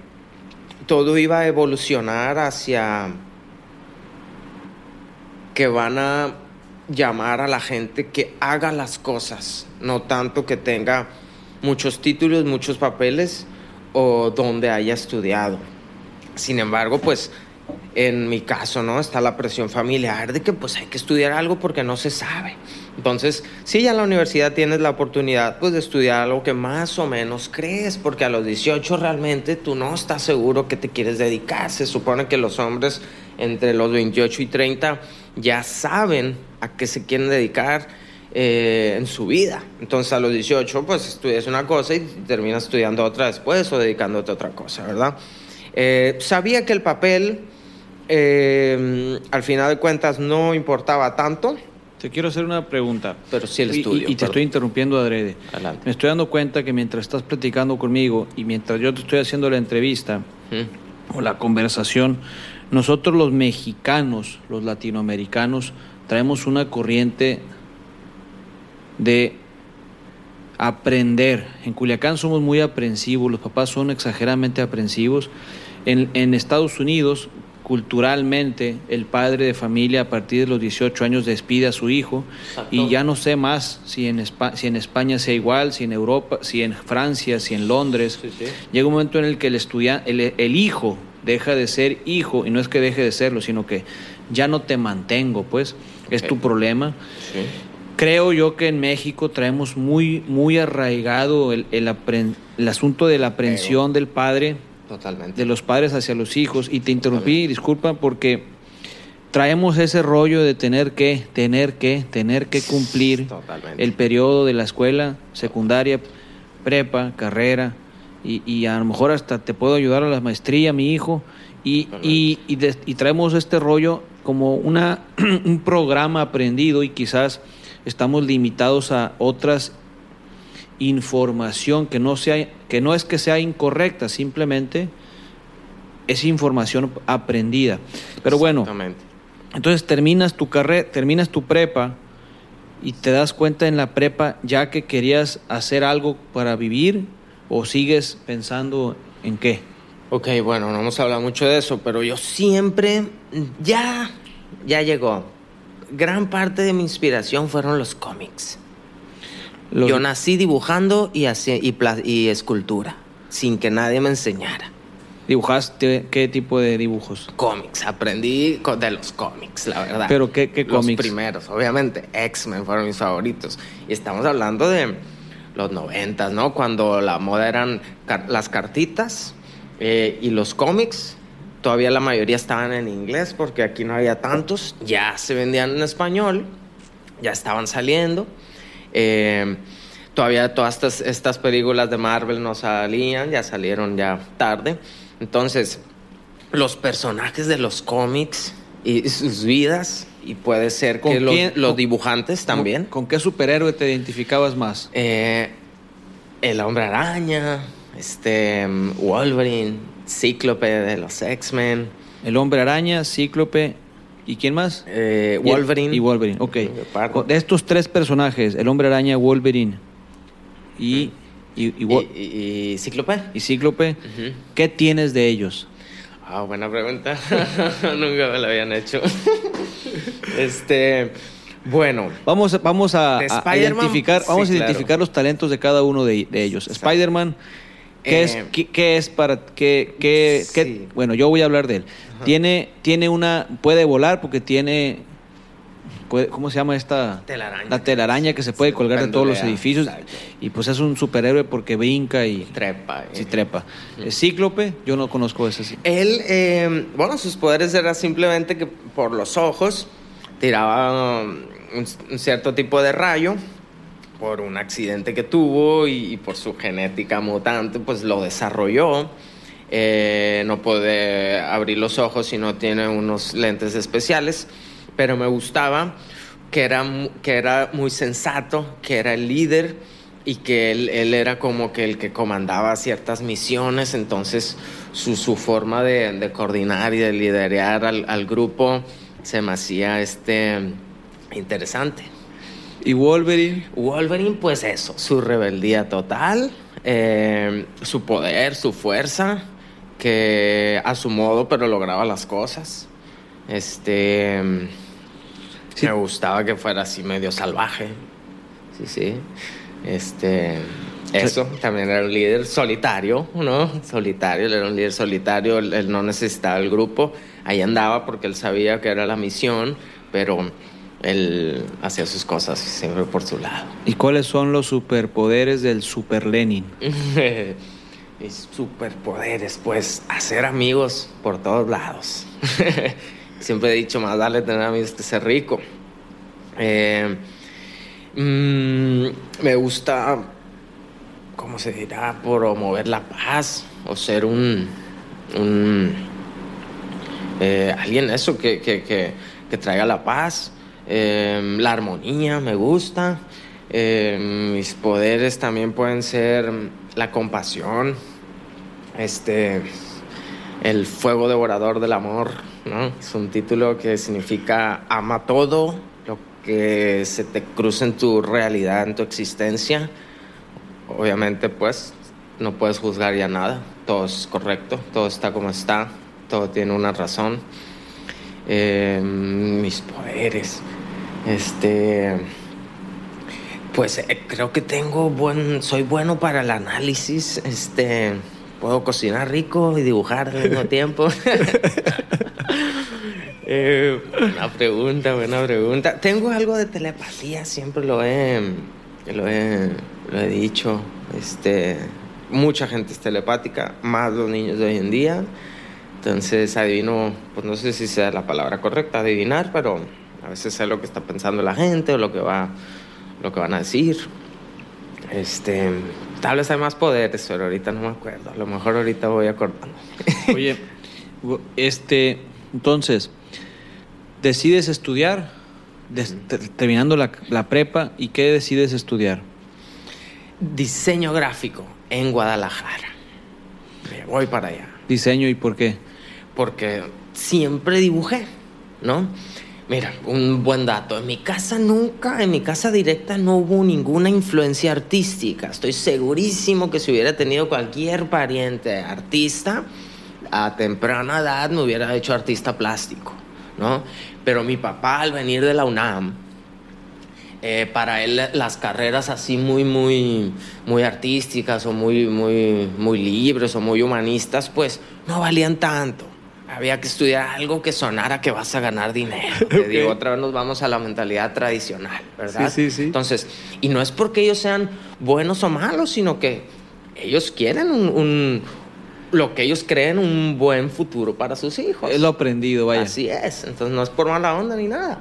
todo iba a evolucionar hacia que van a llamar a la gente que haga las cosas, no tanto que tenga muchos títulos, muchos papeles o donde haya estudiado. Sin embargo, pues en mi caso, ¿no? Está la presión familiar de que pues hay que estudiar algo porque no se sabe. Entonces, si ya en la universidad tienes la oportunidad pues de estudiar algo que más o menos crees, porque a los 18 realmente tú no estás seguro que te quieres dedicar. Se supone que los hombres entre los 28 y 30 ya saben a qué se quieren dedicar eh, en su vida. Entonces a los 18 pues estudias una cosa y terminas estudiando otra después o dedicándote a otra cosa, ¿verdad? Eh, sabía que el papel eh, al final de cuentas no importaba tanto. Te quiero hacer una pregunta. Pero sí el estudio. Y, te estoy interrumpiendo adrede. Adelante. Me estoy dando cuenta que mientras estás platicando conmigo y mientras yo te estoy haciendo la entrevista o la conversación, nosotros los mexicanos, los latinoamericanos, traemos una corriente de aprender. En Culiacán somos muy aprensivos, los papás son exageradamente aprensivos. En, en Estados Unidos culturalmente el padre de familia a partir de los 18 años despide a su hijo y ya no sé más si en, si en España sea igual, si en Europa, si en Francia, si en Londres. Llega un momento en el que el, el, hijo deja de ser hijo y no es que deje de serlo, sino que ya no te mantengo, pues es tu problema. Creo yo que en México traemos muy, muy arraigado el, el, el asunto de la aprensión del padre Totalmente. de los padres hacia los hijos. Y te interrumpí, disculpa, porque traemos ese rollo de tener que, tener que, tener que cumplir el periodo de la escuela secundaria, prepa, carrera, y, y, a lo mejor hasta te puedo ayudar a la maestría, mi hijo, y, y, y, traemos este rollo como una, [CLEARS THROAT] un programa aprendido y quizás estamos limitados a otras información que no, sea, que no es que sea incorrecta, simplemente es información aprendida. Pero bueno, entonces terminas tu carrera, terminas tu prepa y te das cuenta en la prepa ya que querías hacer algo para vivir o sigues pensando en qué. Ok, bueno, no hemos hablado mucho de eso, pero yo siempre, ya, ya llegó. Gran parte de mi inspiración fueron los cómics. Yo nací dibujando y, y, y escultura, sin que nadie me enseñara. ¿Dibujaste qué tipo de dibujos? Cómics, aprendí de los cómics, la verdad. ¿Pero qué, qué cómics? Los primeros, obviamente. X-Men fueron mis favoritos. Y estamos hablando de los noventas, ¿no? Cuando la moda eran las cartitas eh, y los cómics. Todavía la mayoría estaban en inglés porque aquí no había tantos. Ya se vendían en español, ya estaban saliendo. Eh, todavía todas estas, películas de Marvel no salían, ya salieron ya tarde. Entonces, los personajes de los cómics y sus vidas y puede ser ¿Con que los, quién- los con- dibujantes también. ¿Con qué superhéroe te identificabas más? Eh, el hombre araña, este, mm, Wolverine, Cíclope de los X-Men, El hombre araña, Cíclope y quién más? eh, Wolverine. Y Wolverine, ok. De estos tres personajes, el hombre araña, Wolverine y, y, y, Y, y- Cíclope. y Cíclope. ¿qué tienes de ellos? Ah, buena pregunta. [LAUGHS] Nunca me la habían hecho. [LAUGHS] este, bueno, Vamos, a- vamos a, identificar, vamos Sí, a claro. identificar los talentos de cada uno de, de ellos. Spider-Man, ¿qué, Eh, es, qué, qué es para qué, qué- qué- bueno, yo voy a hablar de él. Tiene, tiene una, puede volar porque tiene, puede- ¿cómo se llama esta? Telaraña. La telaraña que se puede Se colgar de todos los edificios exacto. y pues es un superhéroe porque brinca y trepa. eh. sí trepa. El Cíclope, yo no conozco ese sí. Él, eh, bueno, sus poderes era simplemente que por los ojos tiraba um, un, un cierto tipo de rayo por un accidente que tuvo y, y por su genética mutante, pues lo desarrolló. Eh, no puede abrir los ojos si no tiene unos lentes especiales, pero me gustaba que era, que era muy sensato, que era el líder y que él, él era como que el que comandaba ciertas misiones, entonces su, su forma de, de coordinar y de liderar al, al grupo se me hacía este, interesante. Y Wolverine, Wolverine, pues eso, su rebeldía total, eh, su poder, su fuerza, que a su modo, pero lograba las cosas. Este. Sí. Me gustaba que fuera así medio salvaje. Sí, sí. Este. Eso, también era un líder solitario, ¿no? Solitario, él era un líder solitario, él, él no necesitaba el grupo, ahí andaba porque él sabía que era la misión, pero él hacía sus cosas siempre por su lado. ¿y cuáles son los superpoderes del Super Lenin? [LAUGHS] Mis superpoderes, pues hacer amigos por todos lados. [LAUGHS] Siempre he dicho, más darle tener amigos que ser rico. Eh, mm, me gusta, ¿cómo se dirá? Promover la paz o ser un, eh, alguien eso que, que, que, traiga la paz, eh, la armonía, me gusta. Mis poderes también pueden ser la compasión, este, el fuego devorador del amor, ¿no? Es un título que significa ama todo lo que se te cruza en tu realidad, en tu existencia. Obviamente, pues, no puedes juzgar ya nada, todo es correcto, todo está como está, todo tiene una razón. Eh, mis poderes, este, pues eh, creo que tengo buen, soy bueno para el análisis, este, puedo cocinar rico y dibujar al mismo tiempo. [LAUGHS] Eh, buena pregunta, buena pregunta. Tengo algo de telepatía, siempre lo he, lo he, lo he dicho. Este, mucha gente es telepática, más los niños de hoy en día. Entonces adivino, pues no sé si sea la palabra correcta, adivinar, pero a veces sé lo que está pensando la gente o lo que va, lo que van a decir. Este, tal vez hay más poderes, pero ahorita no me acuerdo. A lo mejor ahorita voy acordando. [LAUGHS] Oye, este, entonces, decides estudiar, des- te- terminando la, la prepa, ¿y qué decides estudiar? Diseño gráfico en Guadalajara. Me voy para allá. Diseño y por qué. Porque siempre dibujé, ¿no? Mira, un buen dato. En mi casa nunca, en mi casa directa no hubo ninguna influencia artística. Estoy segurísimo que si hubiera tenido cualquier pariente artista, a temprana edad me hubiera hecho artista plástico, ¿no? Pero mi papá al venir de la UNAM, eh, para él las carreras así muy, muy, muy artísticas o muy, muy, muy libres o muy humanistas, pues no valían tanto. Había que estudiar algo que sonara que vas a ganar dinero. [LAUGHS] Te digo, otra vez nos vamos a la mentalidad tradicional, ¿verdad? Sí, sí, sí. Entonces, y no es porque ellos sean buenos o malos, sino que ellos quieren un, un- lo que ellos creen un buen futuro para sus hijos. Es lo aprendido, vaya. Así es, entonces no es por mala onda ni nada.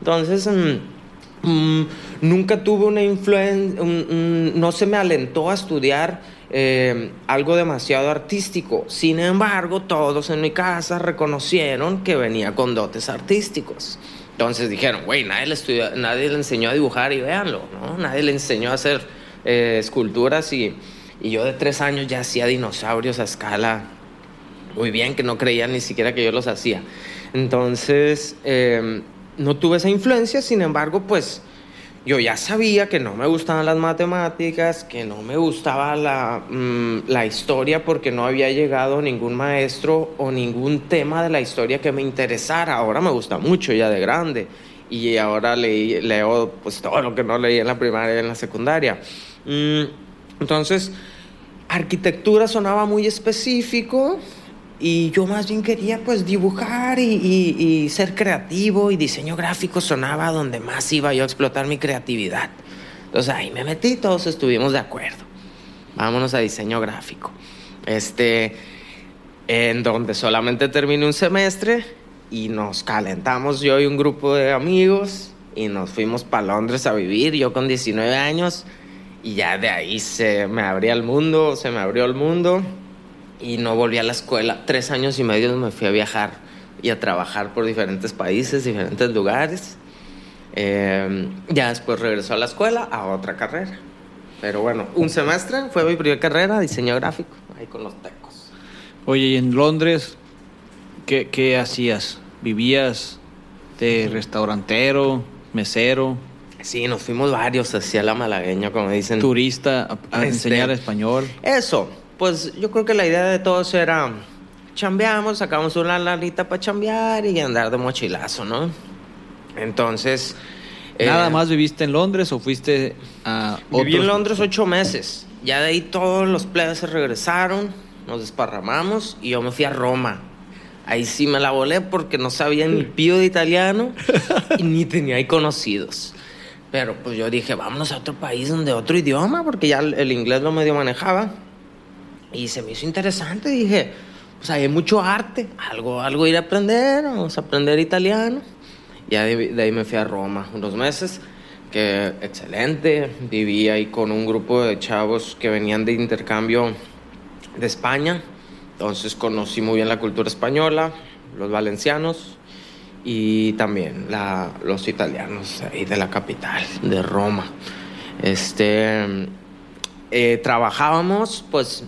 Entonces, mm, mm, nunca tuve una influencia, no se me alentó a estudiar eh, algo demasiado artístico. Sin embargo, todos en mi casa reconocieron que venía con dotes artísticos. Entonces dijeron, güey, nadie, le estudió- nadie le enseñó a dibujar y véanlo, ¿no? Nadie le enseñó a hacer eh, esculturas y, y yo de tres años ya hacía dinosaurios a escala muy bien, que no creían ni siquiera que yo los hacía. Entonces, eh, no tuve esa influencia, sin embargo, pues yo ya sabía que no me gustaban las matemáticas, que no me gustaba la, mm, la historia porque no había llegado ningún maestro o ningún tema de la historia que me interesara. Ahora me gusta mucho ya de grande y ahora leo pues todo lo que no leí en la primaria y en la secundaria. Mm, entonces, arquitectura sonaba muy específico y yo más bien quería pues dibujar y, y- y ser creativo y diseño gráfico sonaba donde más iba yo a explotar mi creatividad. Entonces ahí me metí, todos estuvimos de acuerdo. Vámonos a diseño gráfico. Este, en donde solamente terminé un semestre y nos calentamos yo y un grupo de amigos y nos fuimos para Londres a vivir, yo con 19 años y ya de ahí se me abría el mundo, se me abrió el mundo y no volví a la escuela. Tres años y medio me fui a viajar y a trabajar por diferentes países, diferentes lugares. Eh, ya después regresó a la escuela a otra carrera. Pero bueno, un semestre fue mi primera carrera, diseño gráfico, ahí con los tecos. Oye, y en Londres, ¿qué, qué hacías? ¿Vivías de restaurantero, mesero, Sí, nos fuimos varios hacia la malagueña, como dicen. turista, a, a Este- enseñar español? Eso, pues yo creo que la idea de todos era chambeamos, sacamos una lanita para chambear y andar de mochilazo, ¿no? Entonces... eh, ¿Nada más viviste en Londres o fuiste a Viví en otros- Londres ocho meses. Ya de ahí todos los plebes se regresaron, nos desparramamos y yo me fui a Roma. Ahí sí me la volé porque no sabía ni [LAUGHS] pío de italiano y ni tenía ahí conocidos. Pero pues yo dije, vámonos a otro país donde otro idioma, porque ya el inglés lo medio manejaba. Y se me hizo interesante. Dije, pues ahí hay mucho arte, algo, algo ir a aprender, vamos a aprender italiano. Ya de, de ahí me fui a Roma unos meses, que excelente. Viví ahí con un grupo de chavos que venían de intercambio de España. Entonces conocí muy bien la cultura española, los valencianos y también la- los italianos ahí de la capital, de Roma. Este, eh, trabajábamos pues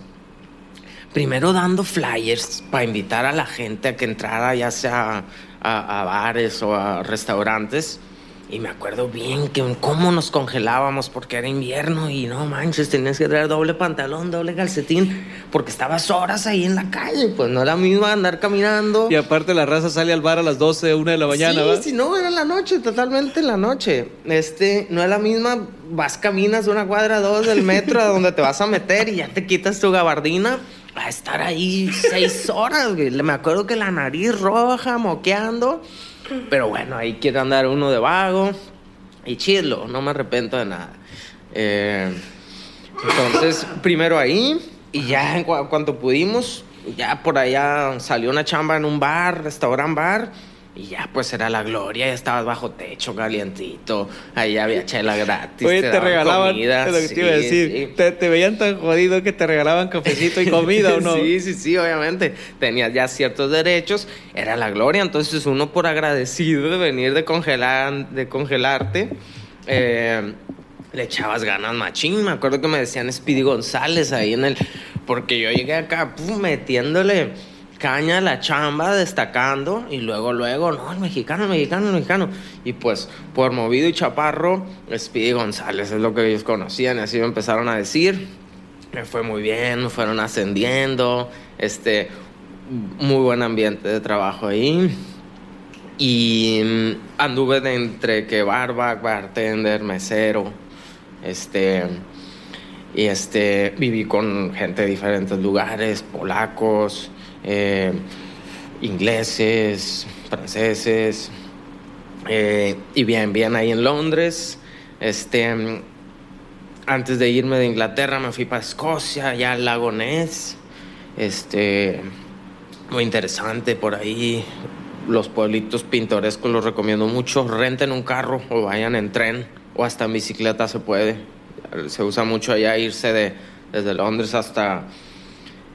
primero dando flyers para invitar a la gente a que entrara ya sea a, a bares o a restaurantes. Y me acuerdo bien que cómo nos congelábamos porque era invierno y no manches, tenías que traer doble pantalón, doble calcetín, porque estabas horas ahí en la calle, pues no era mismo andar caminando. Y aparte la raza sale al bar a las 12, 1 de la mañana, sí, ¿va? sí, no, era en la noche, totalmente en la noche. Este, no es la misma, vas, caminas una cuadra, dos del metro a donde te vas a meter y ya te quitas tu gabardina a estar ahí seis horas, güey. Me acuerdo que la nariz roja, moqueando. Pero bueno, ahí quiere andar uno de vago. Y chilo, no me arrepiento de nada. Eh, entonces, primero ahí, y ya en cua- cuanto pudimos, ya por allá salió una chamba en un bar, restaurant bar, y ya pues era la gloria, ya estabas bajo techo, calientito, ahí había chela gratis. Oye, te, daban regalaban, comida, es lo que te iba a sí, decir, sí. te, te veían tan jodido que te regalaban cafecito y comida, ¿o no? [LAUGHS] Sí, sí, sí, obviamente. Tenías ya ciertos derechos, era la gloria. Entonces, uno por agradecido de venir de congelar, de congelarte, eh, le echabas ganas machín. Me acuerdo que me decían Speedy González ahí en el. Porque yo llegué acá pum, metiéndole caña la chamba, destacando, y luego, luego, no, el mexicano, el mexicano, el mexicano. Y pues, por movido y chaparro, Speedy González es lo que ellos conocían, y así me empezaron a decir me fue muy bien, me fueron ascendiendo, este, muy buen ambiente de trabajo ahí. Y mm, anduve de entre que barback, bartender, mesero, este, y este, viví con gente de diferentes lugares, polacos, eh, ingleses, franceses, eh, y bien, bien ahí en Londres, este, antes de irme de Inglaterra me fui para Escocia, allá al lago Ness. Este, muy interesante por ahí. Los pueblitos pintorescos los recomiendo mucho. Renten un carro o vayan en tren o hasta en bicicleta se puede. Se usa mucho allá irse de, desde Londres hasta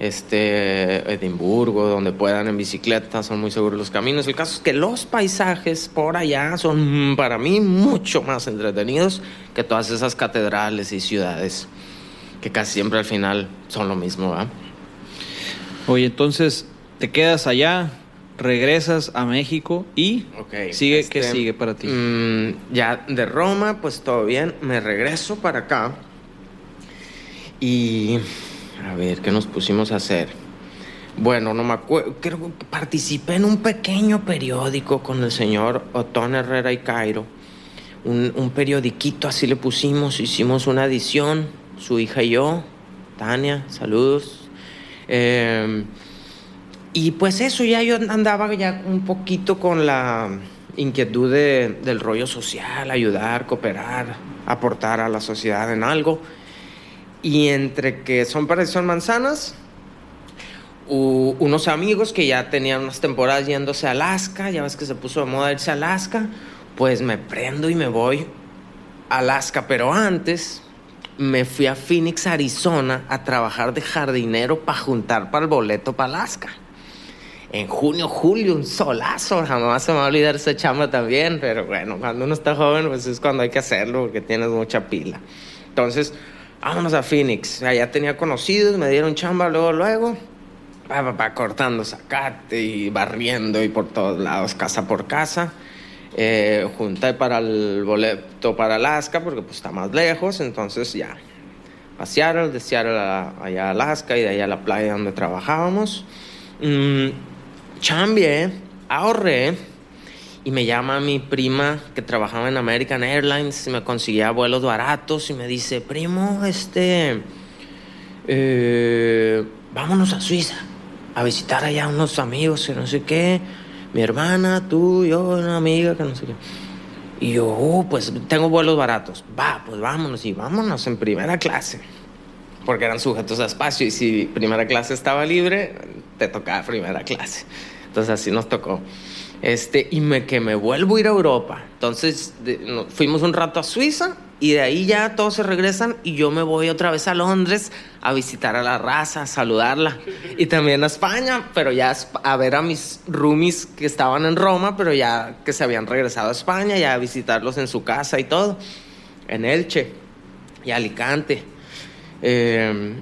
este, Edimburgo, donde puedan en bicicleta, son muy seguros los caminos. El caso es que los paisajes por allá son para mí mucho más entretenidos que todas esas catedrales y ciudades que casi siempre al final son lo mismo, ¿verdad? Oye, entonces te quedas allá, regresas a México y Ok, sigue, ¿qué este, sigue para ti? mm, ya de Roma, pues todo bien. Me regreso para acá. Y a ver, ¿qué nos pusimos a hacer? Bueno, no me acuerdo. Creo que participé en un pequeño periódico con el señor Otón Herrera y Cairo. Un, un periodiquito, así le pusimos. Hicimos una edición, su hija y yo. Tania, saludos. Eh, y pues eso, ya yo andaba ya un poquito con la inquietud de- del rollo social, ayudar, cooperar, aportar a la sociedad en algo. Y entre que son para son manzanas, u- unos amigos que ya tenían unas temporadas yéndose a Alaska, ya ves que se puso de moda irse a Alaska, pues me prendo y me voy a Alaska, pero antes me fui a Phoenix, Arizona, a trabajar de jardinero para juntar para el boleto para Alaska. En junio, julio, un solazo, jamás se me va a olvidar esa chamba también, pero bueno, cuando uno está joven, pues es cuando hay que hacerlo porque tienes mucha pila. Entonces, vámonos a Phoenix. Allá tenía conocidos, me dieron chamba luego, luego. Pa, pa, cortando zacate y barriendo y por todos lados, casa por casa. Eh, junté para el boleto para Alaska porque pues está más lejos, entonces ya. A Seattle, allá a Alaska y de allá a la playa donde trabajábamos. Mm, chambié, ahorré y me llama mi prima que trabajaba en American Airlines y me conseguía vuelos baratos y me dice, primo, este, eh, vámonos a Suiza a visitar allá unos amigos que no sé qué, mi hermana, tú, yo, una amiga que no sé qué. Y yo, "Oh, pues tengo vuelos baratos. Va, pues vámonos y vámonos en primera clase. Porque eran sujetos a espacio y si primera clase estaba libre, te tocaba primera clase. Entonces así nos tocó. Este, y me, que me vuelvo a ir a Europa. Entonces fuimos un rato a Suiza y de ahí ya todos se regresan y yo me voy otra vez a Londres a visitar a la raza, a saludarla. Y también a España, pero ya a ver a mis roomies que estaban en Roma, pero ya que se habían regresado a España, ya a visitarlos en su casa y todo, en Elche y Alicante. Eh,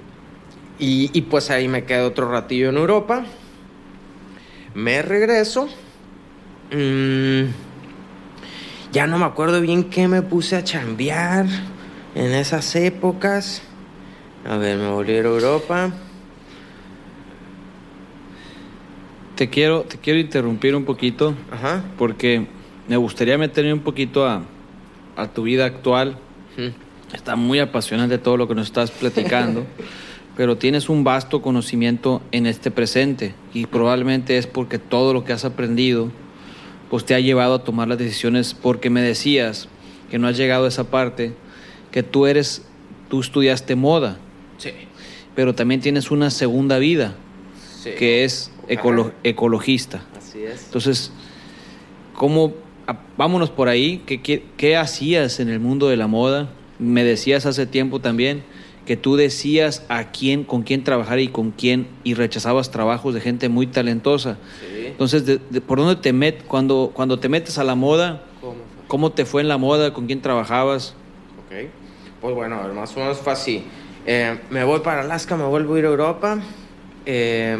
y, y pues ahí me quedo otro ratillo en Europa. Me regreso. Mm, ya no me acuerdo bien qué me puse a chambear en esas épocas. A ver, me volví a Europa. Te quiero, te quiero interrumpir un poquito Ajá. porque me gustaría meterme un poquito a, a tu vida actual. Está muy apasionante todo lo que nos estás platicando, [LAUGHS] pero tienes un vasto conocimiento en este presente y probablemente es porque todo lo que has aprendido pues te ha llevado a tomar las decisiones porque me decías que no has llegado a esa parte que tú eres tú estudiaste moda, Sí. pero también tienes una segunda vida sí. que es ecolo- ecologista. Así es. Entonces, ¿cómo, a- vámonos por ahí, ¿Qué, qué, qué hacías en el mundo de la moda? Me decías hace tiempo también que tú decías a quién, con quién trabajar y con quién, y rechazabas trabajos de gente muy talentosa. Sí. Entonces, de- de- ¿por dónde te met, cuando, cuando te metes a la moda, ¿Cómo te fue en la moda, con quién trabajabas? Ok. Pues bueno, más o menos fue así. Eh, me voy para Alaska, me vuelvo a ir a Europa. Eh,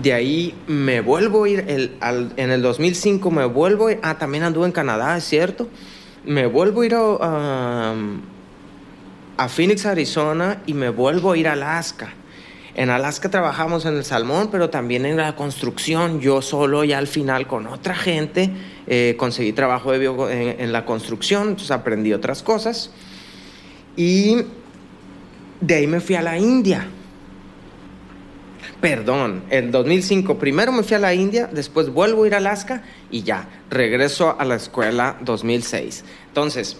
de ahí me vuelvo a ir, el- al- en el 2005 me vuelvo a ir, ah, también anduve en Canadá, es cierto. Me vuelvo a ir a, a, a Phoenix, Arizona y me vuelvo a ir a Alaska. En Alaska trabajamos en el salmón, pero también en la construcción. Yo solo ya al final con otra gente eh, conseguí trabajo de bio- en, en la construcción, entonces aprendí otras cosas. Y de ahí me fui a la India. Perdón, en 2005 primero me fui a la India, después vuelvo a ir a Alaska y ya, regreso a la escuela 2006. Entonces,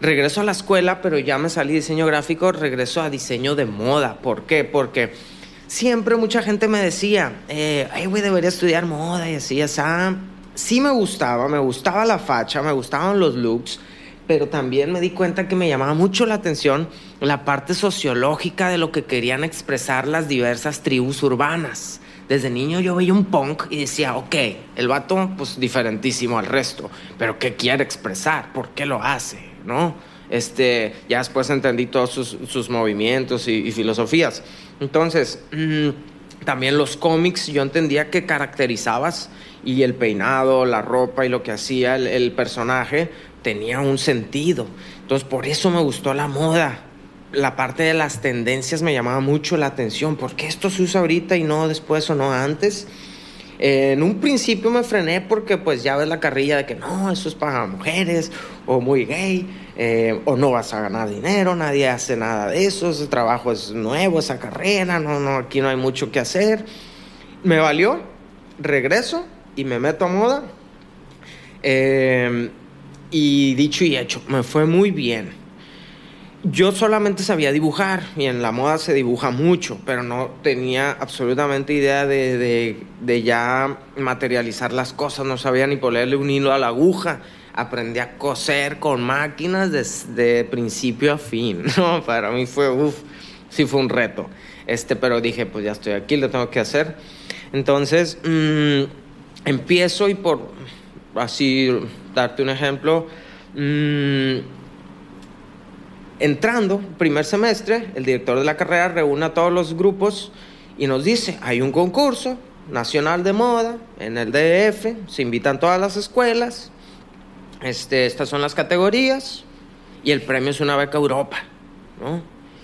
regreso a la escuela, pero ya me salí diseño gráfico, regreso a diseño de moda. ¿Por qué? Porque siempre mucha gente me decía, eh, ay, güey, debería estudiar moda y así, así. Sí me gustaba, me gustaba la facha, me gustaban los looks, pero también me di cuenta que me llamaba mucho la atención la parte sociológica de lo que querían expresar las diversas tribus urbanas. Desde niño yo veía un punk y decía, ok, el vato pues diferentísimo al resto, pero ¿qué quiere expresar? ¿Por qué lo hace? ¿No? Este, ya después entendí todos sus, movimientos y, filosofías. Entonces, mm, también los cómics, yo entendía que caracterizabas y el peinado, la ropa y lo que hacía el, personaje tenía un sentido. Entonces, por eso me gustó la moda. La parte de las tendencias me llamaba mucho la atención. ¿Por qué esto se usa ahorita y no después o no antes? En un principio me frené porque pues ya ves la carrilla de que no, eso es para mujeres o muy gay eh, o no vas a ganar dinero, nadie hace nada de eso, ese trabajo es nuevo, esa carrera, no, no, aquí no hay mucho que hacer. Me valió, regreso y me meto a moda. Eh, y dicho y hecho, me fue muy bien. Yo solamente sabía dibujar y en la moda se dibuja mucho, pero no tenía absolutamente idea de, de, ya materializar las cosas, no sabía ni ponerle un hilo a la aguja. Aprendí a coser con máquinas desde principio a fin. [LAUGHS] No, para mí fue, uff, sí fue un reto. Este, pero dije, pues ya estoy aquí, lo tengo que hacer. Entonces, mm, empiezo y por así darte un ejemplo, mmm, entrando, primer semestre, el director de la carrera reúne a todos los grupos y nos dice, hay un concurso nacional de moda en el DF, se invitan todas las escuelas, este, estas son las categorías y el premio es una beca Europa, ¿no?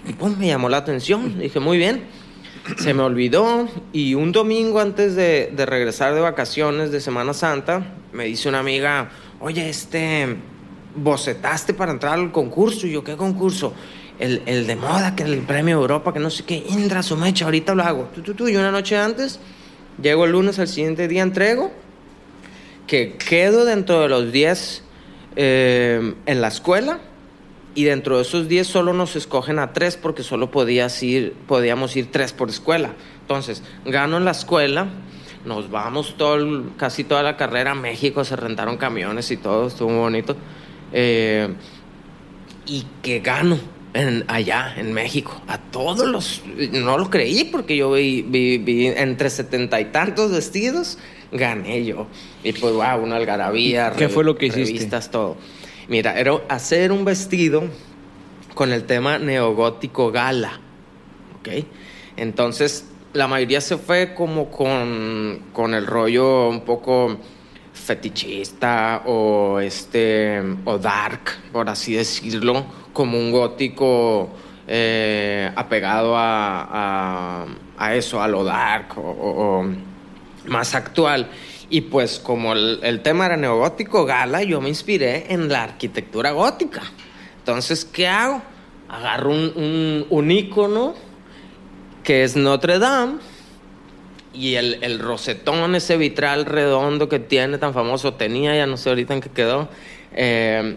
Y pues me llamó la atención, dije, muy bien, se me olvidó y un domingo antes de, de regresar de vacaciones de Semana Santa, me dice una amiga, oye, este bocetaste para entrar al concurso. Y yo, ¿qué concurso? El, el, de moda, que el premio Europa, que no sé qué. Indra, su mecha, ahorita lo hago. Tú, tú, tú. Y una noche antes, llego el lunes, al siguiente día entrego, que quedo dentro de los 10 eh, en la escuela. Y dentro de esos 10 solo nos escogen a tres porque solo podías ir, podíamos ir tres por escuela. Entonces, gano en la escuela, nos vamos todo, casi toda la carrera a México, se rentaron camiones y todo, estuvo muy bonito. Eh, y que gano en, allá en México. A todos los, no lo creí porque yo vi, vi, entre setenta y tantos vestidos, gané yo. Y pues, wow, una algarabía. ¿Qué fue lo que hiciste? Revistas, todo. Mira, era hacer un vestido con el tema neogótico gala. ¿Ok? Entonces, la mayoría se fue como con, con el rollo un poco fetichista o este o dark, por así decirlo, como un gótico eh, apegado a, eso, a lo dark o, más actual. Y pues como el, tema era neogótico gala, yo me inspiré en la arquitectura gótica. Entonces, ¿qué hago? Agarro un, un, que es Notre Dame y el, el, rosetón, ese vitral redondo que tiene tan famoso, tenía, ya no sé ahorita en qué quedó, eh,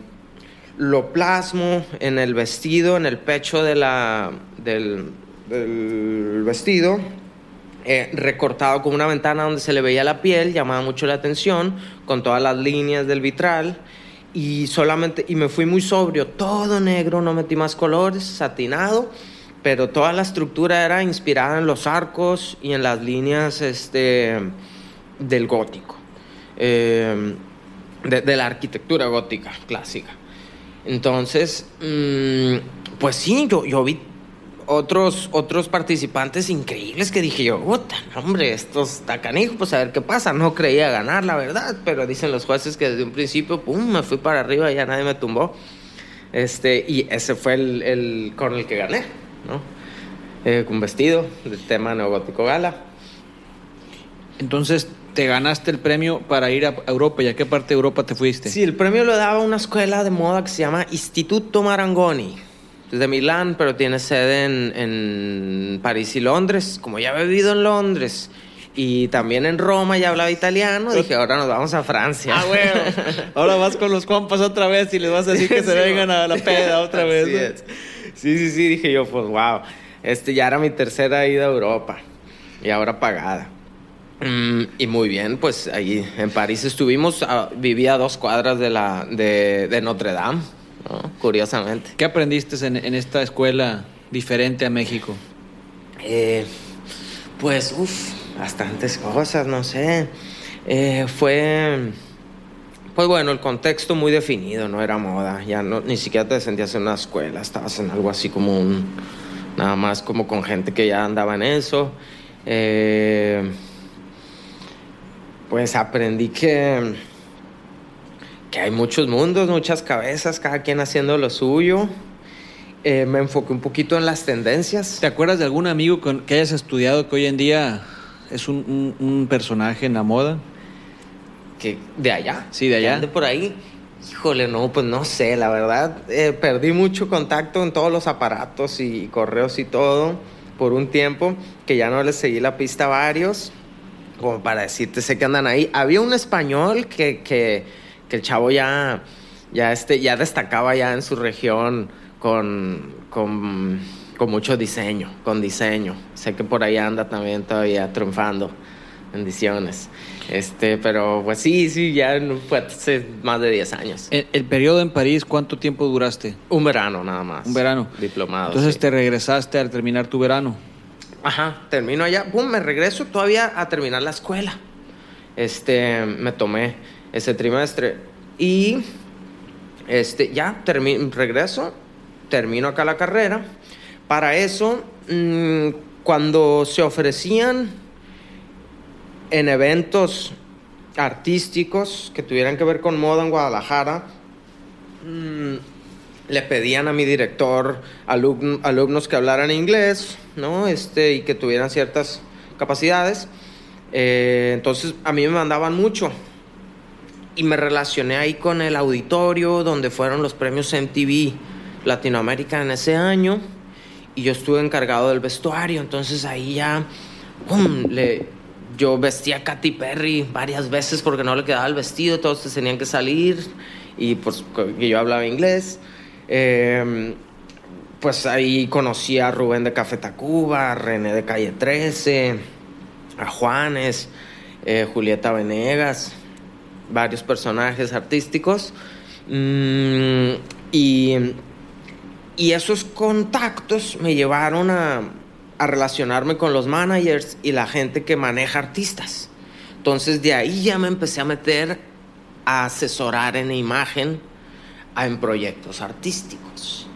lo plasmo en el vestido, en el pecho de la, del, del vestido, eh, recortado con una ventana donde se le veía la piel, llamaba mucho la atención, con todas las líneas del vitral. Y solamente, y me fui muy sobrio, todo negro, no metí más colores, satinado pero toda la estructura era inspirada en los arcos y en las líneas este, del gótico, eh, de, la arquitectura gótica clásica. Entonces, mm, pues sí, yo, yo vi otros, otros participantes increíbles que dije yo, hombre, estos está canijo, pues a ver qué pasa. No creía ganar, la verdad, pero dicen los jueces que desde un principio, pum, me fui para arriba y ya nadie me tumbó. Este, y ese fue el, el con el que gané. ¿No? Eh, con vestido del tema neogótico gala. Entonces, te ganaste el premio para ir a Europa. ¿Y a qué parte de Europa te fuiste? Sí, el premio lo daba una escuela de moda que se llama Instituto Marangoni. Es de Milán, pero tiene sede en, en París y Londres. Como ya he vivido en Londres y también en Roma ya hablaba italiano, dije, ahora nos vamos a Francia. Ah, bueno. [LAUGHS] Ahora vas con los compas otra vez y les vas a decir que se vengan a la peda otra vez. Sí, sí, sí, dije yo, pues wow, este ya era mi tercera ida a Europa y ahora pagada. Mm, y muy bien, pues ahí en París estuvimos, ah, vivía a dos cuadras de, la, de, Notre Dame. ¿no? Curiosamente. ¿Qué aprendiste en, en esta escuela diferente a México? Eh, pues, uff, bastantes cosas, no sé. Eh, fue, pues bueno, el contexto muy definido, no era moda, ya no, ni siquiera te sentías en una escuela, estabas en algo así como un, nada más como con gente que ya andaba en eso. Eh, pues aprendí que, que hay muchos mundos, muchas cabezas, cada quien haciendo lo suyo. Eh, me enfoqué un poquito en las tendencias. ¿Te acuerdas de algún amigo que hayas estudiado que hoy en día es un personaje en la moda? Que de allá. Sí, de allá. ande por ahí. Híjole, no, pues no sé, la verdad. eh, perdí mucho contacto en todos los aparatos y correos y todo por un tiempo que ya no les seguí la pista a varios. Como para decirte, sé que andan ahí. Había un español que, que, que el chavo ya, ya, este, ya destacaba ya en su región con, con, con mucho diseño, con diseño. Sé que por ahí anda también todavía triunfando. Bendiciones. Este, pero pues sí, sí, ya fue hace más de 10 años. El, el periodo en París, ¿cuánto tiempo duraste? Un verano nada más. Un verano. Diplomado. Entonces sí. te regresaste al terminar tu verano. Ajá, termino allá, pum, me regreso todavía a terminar la escuela. Este, me tomé ese trimestre y este, ya regreso, termino acá la carrera. Para eso, mm, cuando se ofrecían en eventos artísticos que tuvieran que ver con moda en Guadalajara, mm, le pedían a mi director alumn- alumnos que hablaran inglés, ¿no? Este, y que tuvieran ciertas capacidades. Eh, entonces, a mí me mandaban mucho. Y me relacioné ahí con el auditorio donde fueron los premios MTV Latinoamérica en ese año. Y yo estuve encargado del vestuario. Entonces ahí ya, ¡pum! Le, yo vestía a Katy Perry varias veces porque no le quedaba el vestido. Todos tenían que salir. Y pues yo hablaba inglés. Eh, pues ahí conocí a Rubén de Café Tacuba, a René de Calle 13, a Juanes, eh, Julieta Venegas, varios personajes artísticos. Mm, y, y esos contactos me llevaron a, a relacionarme con los managers y la gente que maneja artistas. Entonces de ahí ya me empecé a meter a asesorar en imagen a- en proyectos artísticos.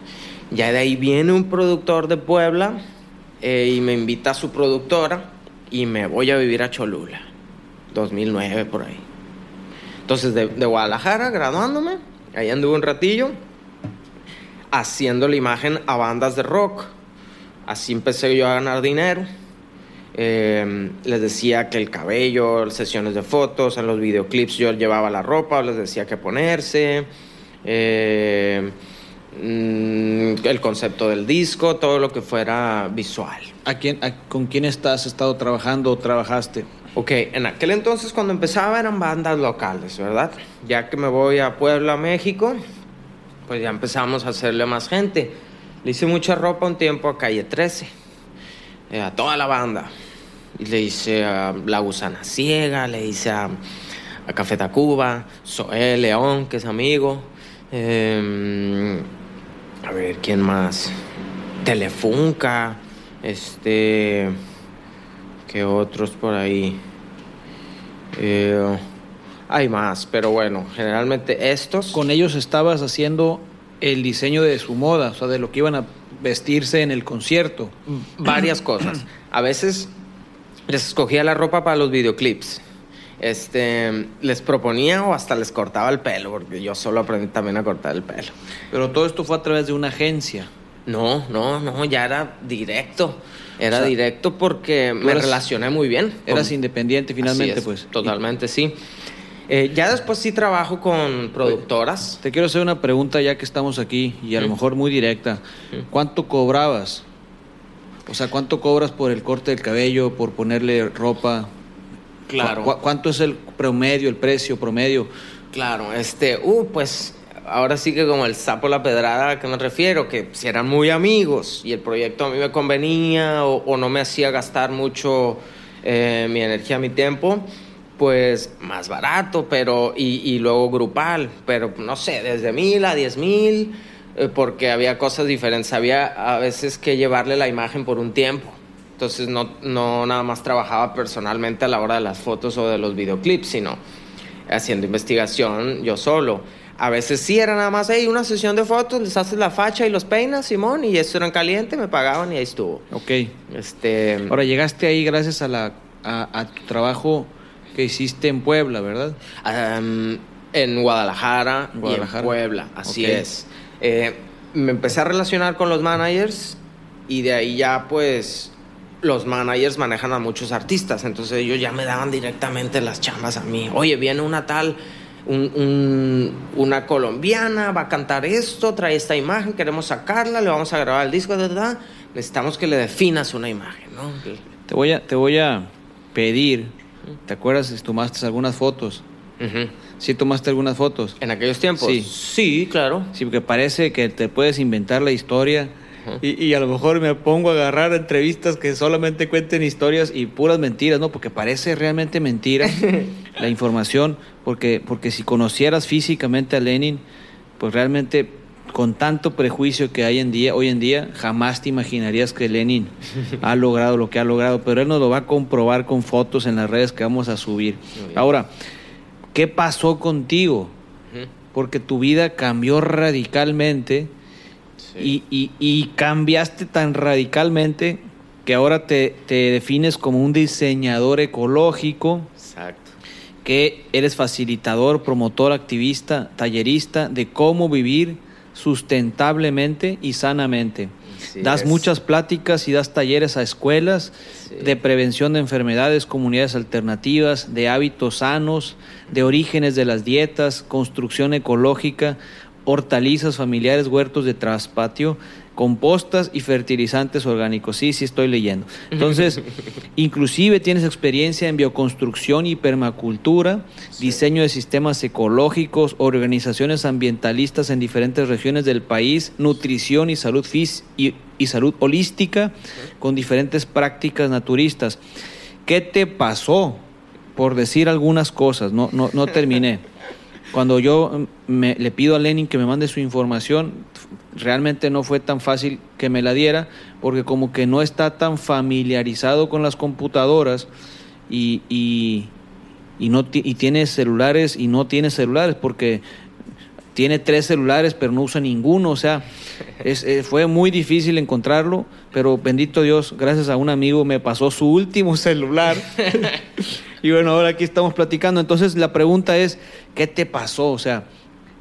Ya de ahí viene un productor de Puebla eh, y me invita a su productora y me voy a vivir a Cholula, 2009 por ahí. Entonces de, de Guadalajara, graduándome, ahí anduve un ratillo haciendo la imagen a bandas de rock. Así empecé yo a ganar dinero. Eh, les decía que el cabello, sesiones de fotos, en los videoclips yo llevaba la ropa, les decía qué ponerse. Eh, mm, el concepto del disco, todo lo que fuera visual. ¿A quién, a- ¿Con quién estás estado trabajando o trabajaste? Ok, en aquel entonces cuando empezaba eran bandas locales, ¿verdad? Ya que me voy a Puebla, México, pues ya empezamos a hacerle más gente. Le hice mucha ropa un tiempo a Calle 13, eh, a toda la banda. Y le hice a La Gusana Ciega, le hice a, a Café Tacuba, Zoé León, que es amigo. eh, a ver, ¿quién más? Telefunca, este... ¿Qué otros por ahí? Eh, hay más, pero bueno, generalmente estos. Con ellos estabas haciendo el diseño de su moda, o sea, de lo que iban a vestirse en el concierto. varias [CLEARS THROAT] cosas. A veces les escogía la ropa para los videoclips. Este, les proponía o hasta les cortaba el pelo, porque yo solo aprendí también a cortar el pelo. Pero todo esto fue a través de una agencia. No, no, no, ya era directo. Era O sea, directo porque me eras- relacioné muy bien. Eras con- independiente finalmente, Así es, pues. Totalmente, sí. Eh, ya después sí trabajo con productoras. Te quiero hacer una pregunta ya que estamos aquí y a lo mejor muy directa. ¿Cuánto cobrabas? O sea, ¿cuánto cobras por el corte del cabello, por ponerle ropa? Claro. ¿Cu- cu- ¿Cuánto es el promedio, el precio promedio? Claro, este, uh, pues ahora sí que como el sapo la pedrada a qué me refiero, que si eran muy amigos y el proyecto a mí me convenía o, o no me hacía gastar mucho eh, mi energía, mi tiempo, pues más barato, pero y, y luego grupal, pero no sé, desde mil a diez mil, eh, porque había cosas diferentes. Había a veces que llevarle la imagen por un tiempo. Entonces no, no nada más trabajaba personalmente a la hora de las fotos o de los videoclips, sino haciendo investigación yo solo. A veces sí era nada más, hey, una sesión de fotos, les haces la facha y los peinas, Simón, y eso era en caliente, me pagaban y ahí estuvo. Ok. Este, Ahora llegaste ahí gracias a, la, a, a tu trabajo que hiciste en Puebla, ¿verdad? En Guadalajara, Guadalajara. y en Puebla, así es. Eh, me empecé a relacionar con los managers y de ahí ya pues los managers manejan a muchos artistas, entonces ellos ya me daban directamente las chambas a mí. Oye, viene una tal, un- un- una colombiana, va a cantar esto, trae esta imagen, queremos sacarla, le vamos a grabar el disco, da, da. necesitamos que le definas una imagen, ¿no? Te voy a, te voy a pedir, ¿te acuerdas si tomaste algunas fotos? Ujú. ¿Sí tomaste algunas fotos? En aquellos tiempos. Sí. sí claro. Sí, porque parece que te puedes inventar la historia y, y a lo mejor me pongo a agarrar entrevistas que solamente cuenten historias y puras mentiras, ¿no? Porque parece realmente mentira [LAUGHS] la información, porque, porque si conocieras físicamente a Lenin, pues realmente con tanto prejuicio que hay en día, hoy en día, jamás te imaginarías que Lenin ha [LAUGHS] logrado lo que ha logrado, pero él nos lo va a comprobar con fotos en las redes que vamos a subir. Ahora, ¿qué pasó contigo? Porque tu vida cambió radicalmente Sí. y, y- y cambiaste tan radicalmente que ahora te, te defines como un diseñador ecológico, Exacto. que eres facilitador, promotor, activista, tallerista de cómo vivir sustentablemente y sanamente. Así das es. muchas pláticas y das talleres a escuelas Sí. de prevención de enfermedades, comunidades alternativas, de hábitos sanos, de orígenes de las dietas, construcción ecológica, hortalizas familiares, huertos de traspatio, compostas y fertilizantes orgánicos. Sí, sí estoy leyendo. Entonces, [LAUGHS] inclusive tienes experiencia en bioconstrucción y permacultura, diseño de sistemas ecológicos, organizaciones ambientalistas en diferentes regiones del país, nutrición y salud fis y, y salud holística con diferentes prácticas naturistas. ¿Qué te pasó? Por decir algunas cosas, no, no, no terminé. [LAUGHS] Cuando yo mm, me, le pido a Lenin que me mande su información, realmente no fue tan fácil que me la diera, porque como que no está tan familiarizado con las computadoras y, y, y no y tiene celulares y no tiene celulares, porque tiene tres celulares pero no usa ninguno, o sea, es, eh, fue muy difícil encontrarlo, pero bendito Dios, gracias a un amigo me pasó su último [LAUGHS] celular. [LAUGHS] y bueno, ahora aquí estamos platicando. Entonces la pregunta es, ¿qué te pasó? O sea,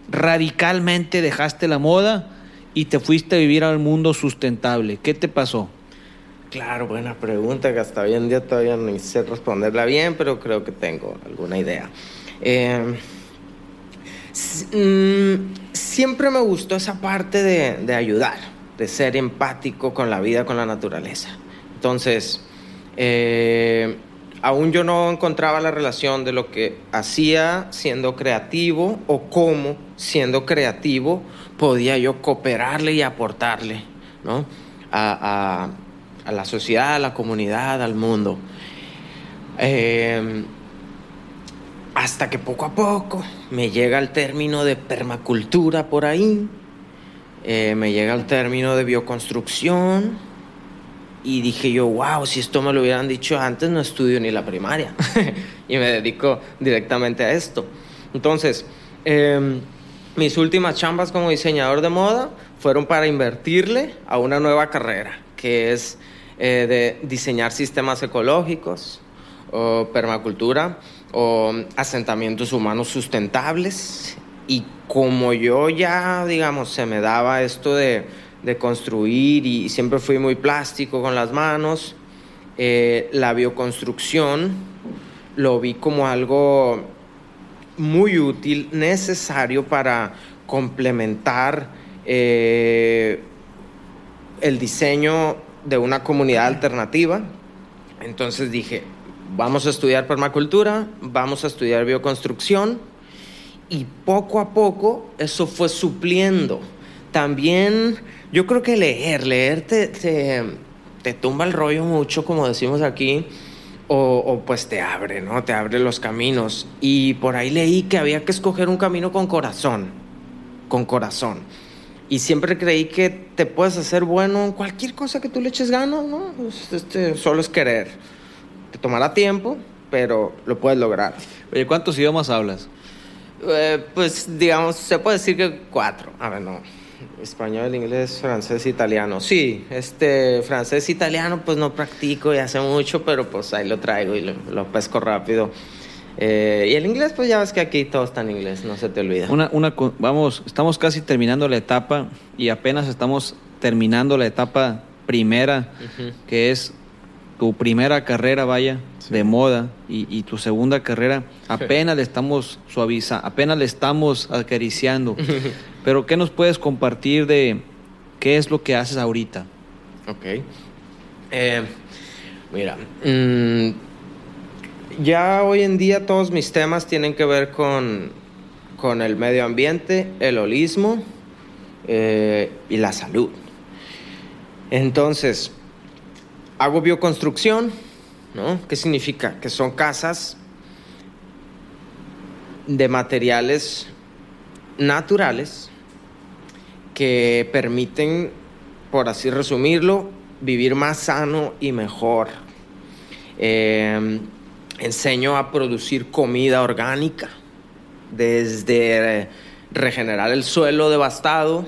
radicalmente dejaste la moda y te fuiste a vivir al mundo sustentable. ¿Qué te pasó? Claro, buena pregunta que hasta hoy en día todavía no sé responderla bien, pero creo que tengo alguna idea. S- mm, siempre me gustó esa parte de, de ayudar, de ser empático con la vida, con la naturaleza. Entonces, eh, aún yo no encontraba la relación de lo que hacía siendo creativo o cómo siendo creativo podía yo cooperarle y aportarle, ¿no? A, la sociedad, a la comunidad, al mundo. Eh, hasta que poco a poco me llega el término de permacultura por ahí, eh, me llega el término de bioconstrucción y dije yo, wow, si esto me lo hubieran dicho antes no estudio ni la primaria [LAUGHS] y me dedico directamente a esto. Entonces, eh, mis últimas chambas como diseñador de moda fueron para invertirle a una nueva carrera, que es eh, de diseñar sistemas ecológicos, o permacultura, o asentamientos humanos sustentables. Y como yo ya, digamos, se me daba esto de, de construir y siempre fui muy plástico con las manos, eh, la bioconstrucción lo vi como algo muy útil, necesario para complementar eh, el diseño de una comunidad alternativa. Entonces dije, vamos a estudiar permacultura, vamos a estudiar bioconstrucción y poco a poco eso fue supliendo. También yo creo que leer, leer te, te, te tumba el rollo mucho, como decimos aquí, o, o, pues te abre, ¿no? Te abre los caminos. Y por ahí leí que había que escoger un camino con corazón, con corazón. Y siempre creí que te puedes hacer bueno en cualquier cosa que tú le eches ganas, ¿no? Este, solo es querer. Te tomará tiempo, pero lo puedes lograr. Oye, ¿cuántos idiomas hablas? Eh, pues digamos, se puede decir que cuatro. A ver, no. Español, inglés, francés, italiano. Sí, este francés, italiano, pues no practico y hace mucho, pero pues ahí lo traigo y lo, lo pesco rápido. Eh, y el inglés, pues ya ves que aquí todo está en inglés, no se te olvida. Una, una, vamos, estamos casi terminando la etapa y apenas estamos terminando la etapa primera, uh -huh. que es tu primera carrera, vaya, sí. de moda, y, y, tu segunda carrera, apenas le estamos suavizando, apenas le estamos acariciando. [LAUGHS] Pero, ¿qué nos puedes compartir de qué es lo que haces ahorita? Ok. Eh, mira, mmm, ya hoy en día todos mis temas tienen que ver con, con el medio ambiente, el holismo eh, y la salud. Entonces, hago bioconstrucción, ¿no? ¿Qué significa? Que son casas de materiales naturales que permiten, por así resumirlo, vivir más sano y mejor. Eh, enseño a producir comida orgánica, desde regenerar el suelo devastado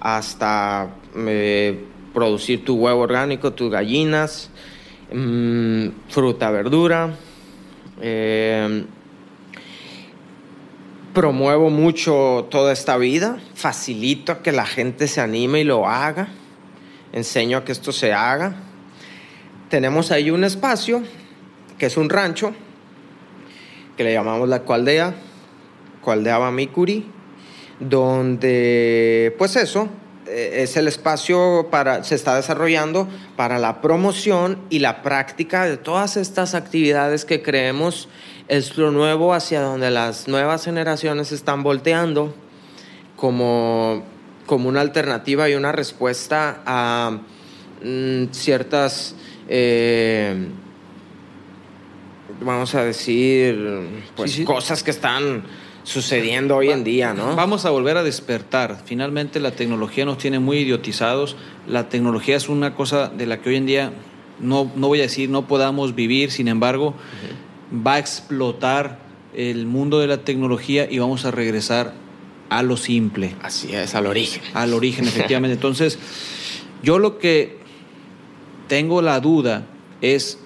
hasta eh, producir tu huevo orgánico, tus gallinas, mmm, fruta, verdura. Eh, promuevo mucho toda esta vida, facilito que la gente se anime y lo haga, enseño a que esto se haga. Tenemos ahí un espacio que es un rancho que le llamamos la Cualdea, Cualdea Bamicuri, donde pues eso es el espacio para se está desarrollando para la promoción y la práctica de todas estas actividades que creemos es lo nuevo hacia donde las nuevas generaciones están volteando como, como una alternativa y una respuesta a mm, ciertas eh, vamos a decir, pues sí, sí. cosas que están sucediendo hoy en día, ¿no? Vamos a volver a despertar. Finalmente la tecnología nos tiene muy idiotizados. La tecnología es una cosa de la que hoy en día no, no voy a decir no podamos vivir, sin embargo, uh -huh. va a explotar el mundo de la tecnología y vamos a regresar a lo simple. Así es, al origen. Al origen, efectivamente. Entonces, yo lo que tengo la duda es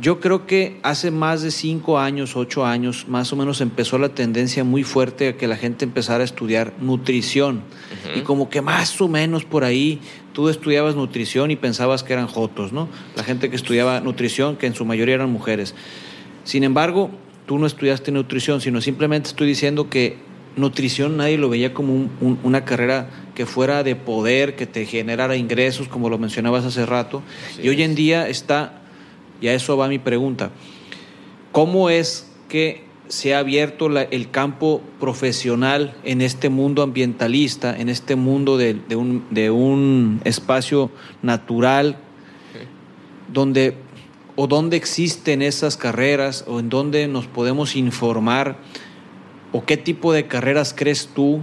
yo creo que hace más de cinco años, ocho años, más o menos empezó la tendencia muy fuerte a que la gente empezara a estudiar nutrición. Uh -huh. Y como que más o menos por ahí tú estudiabas nutrición y pensabas que eran jotos, ¿no? La gente que estudiaba nutrición, que en su mayoría eran mujeres. Sin embargo, tú no estudiaste nutrición, sino simplemente estoy diciendo que nutrición nadie lo veía como un, un, una carrera que fuera de poder, que te generara ingresos, como lo mencionabas hace rato. Y hoy en día está y a eso va mi pregunta. ¿Cómo es que se ha abierto la, el campo profesional en este mundo ambientalista, en este mundo de, de, un, de un, espacio natural, donde o dónde existen esas carreras o en dónde nos podemos informar o qué tipo de carreras crees tú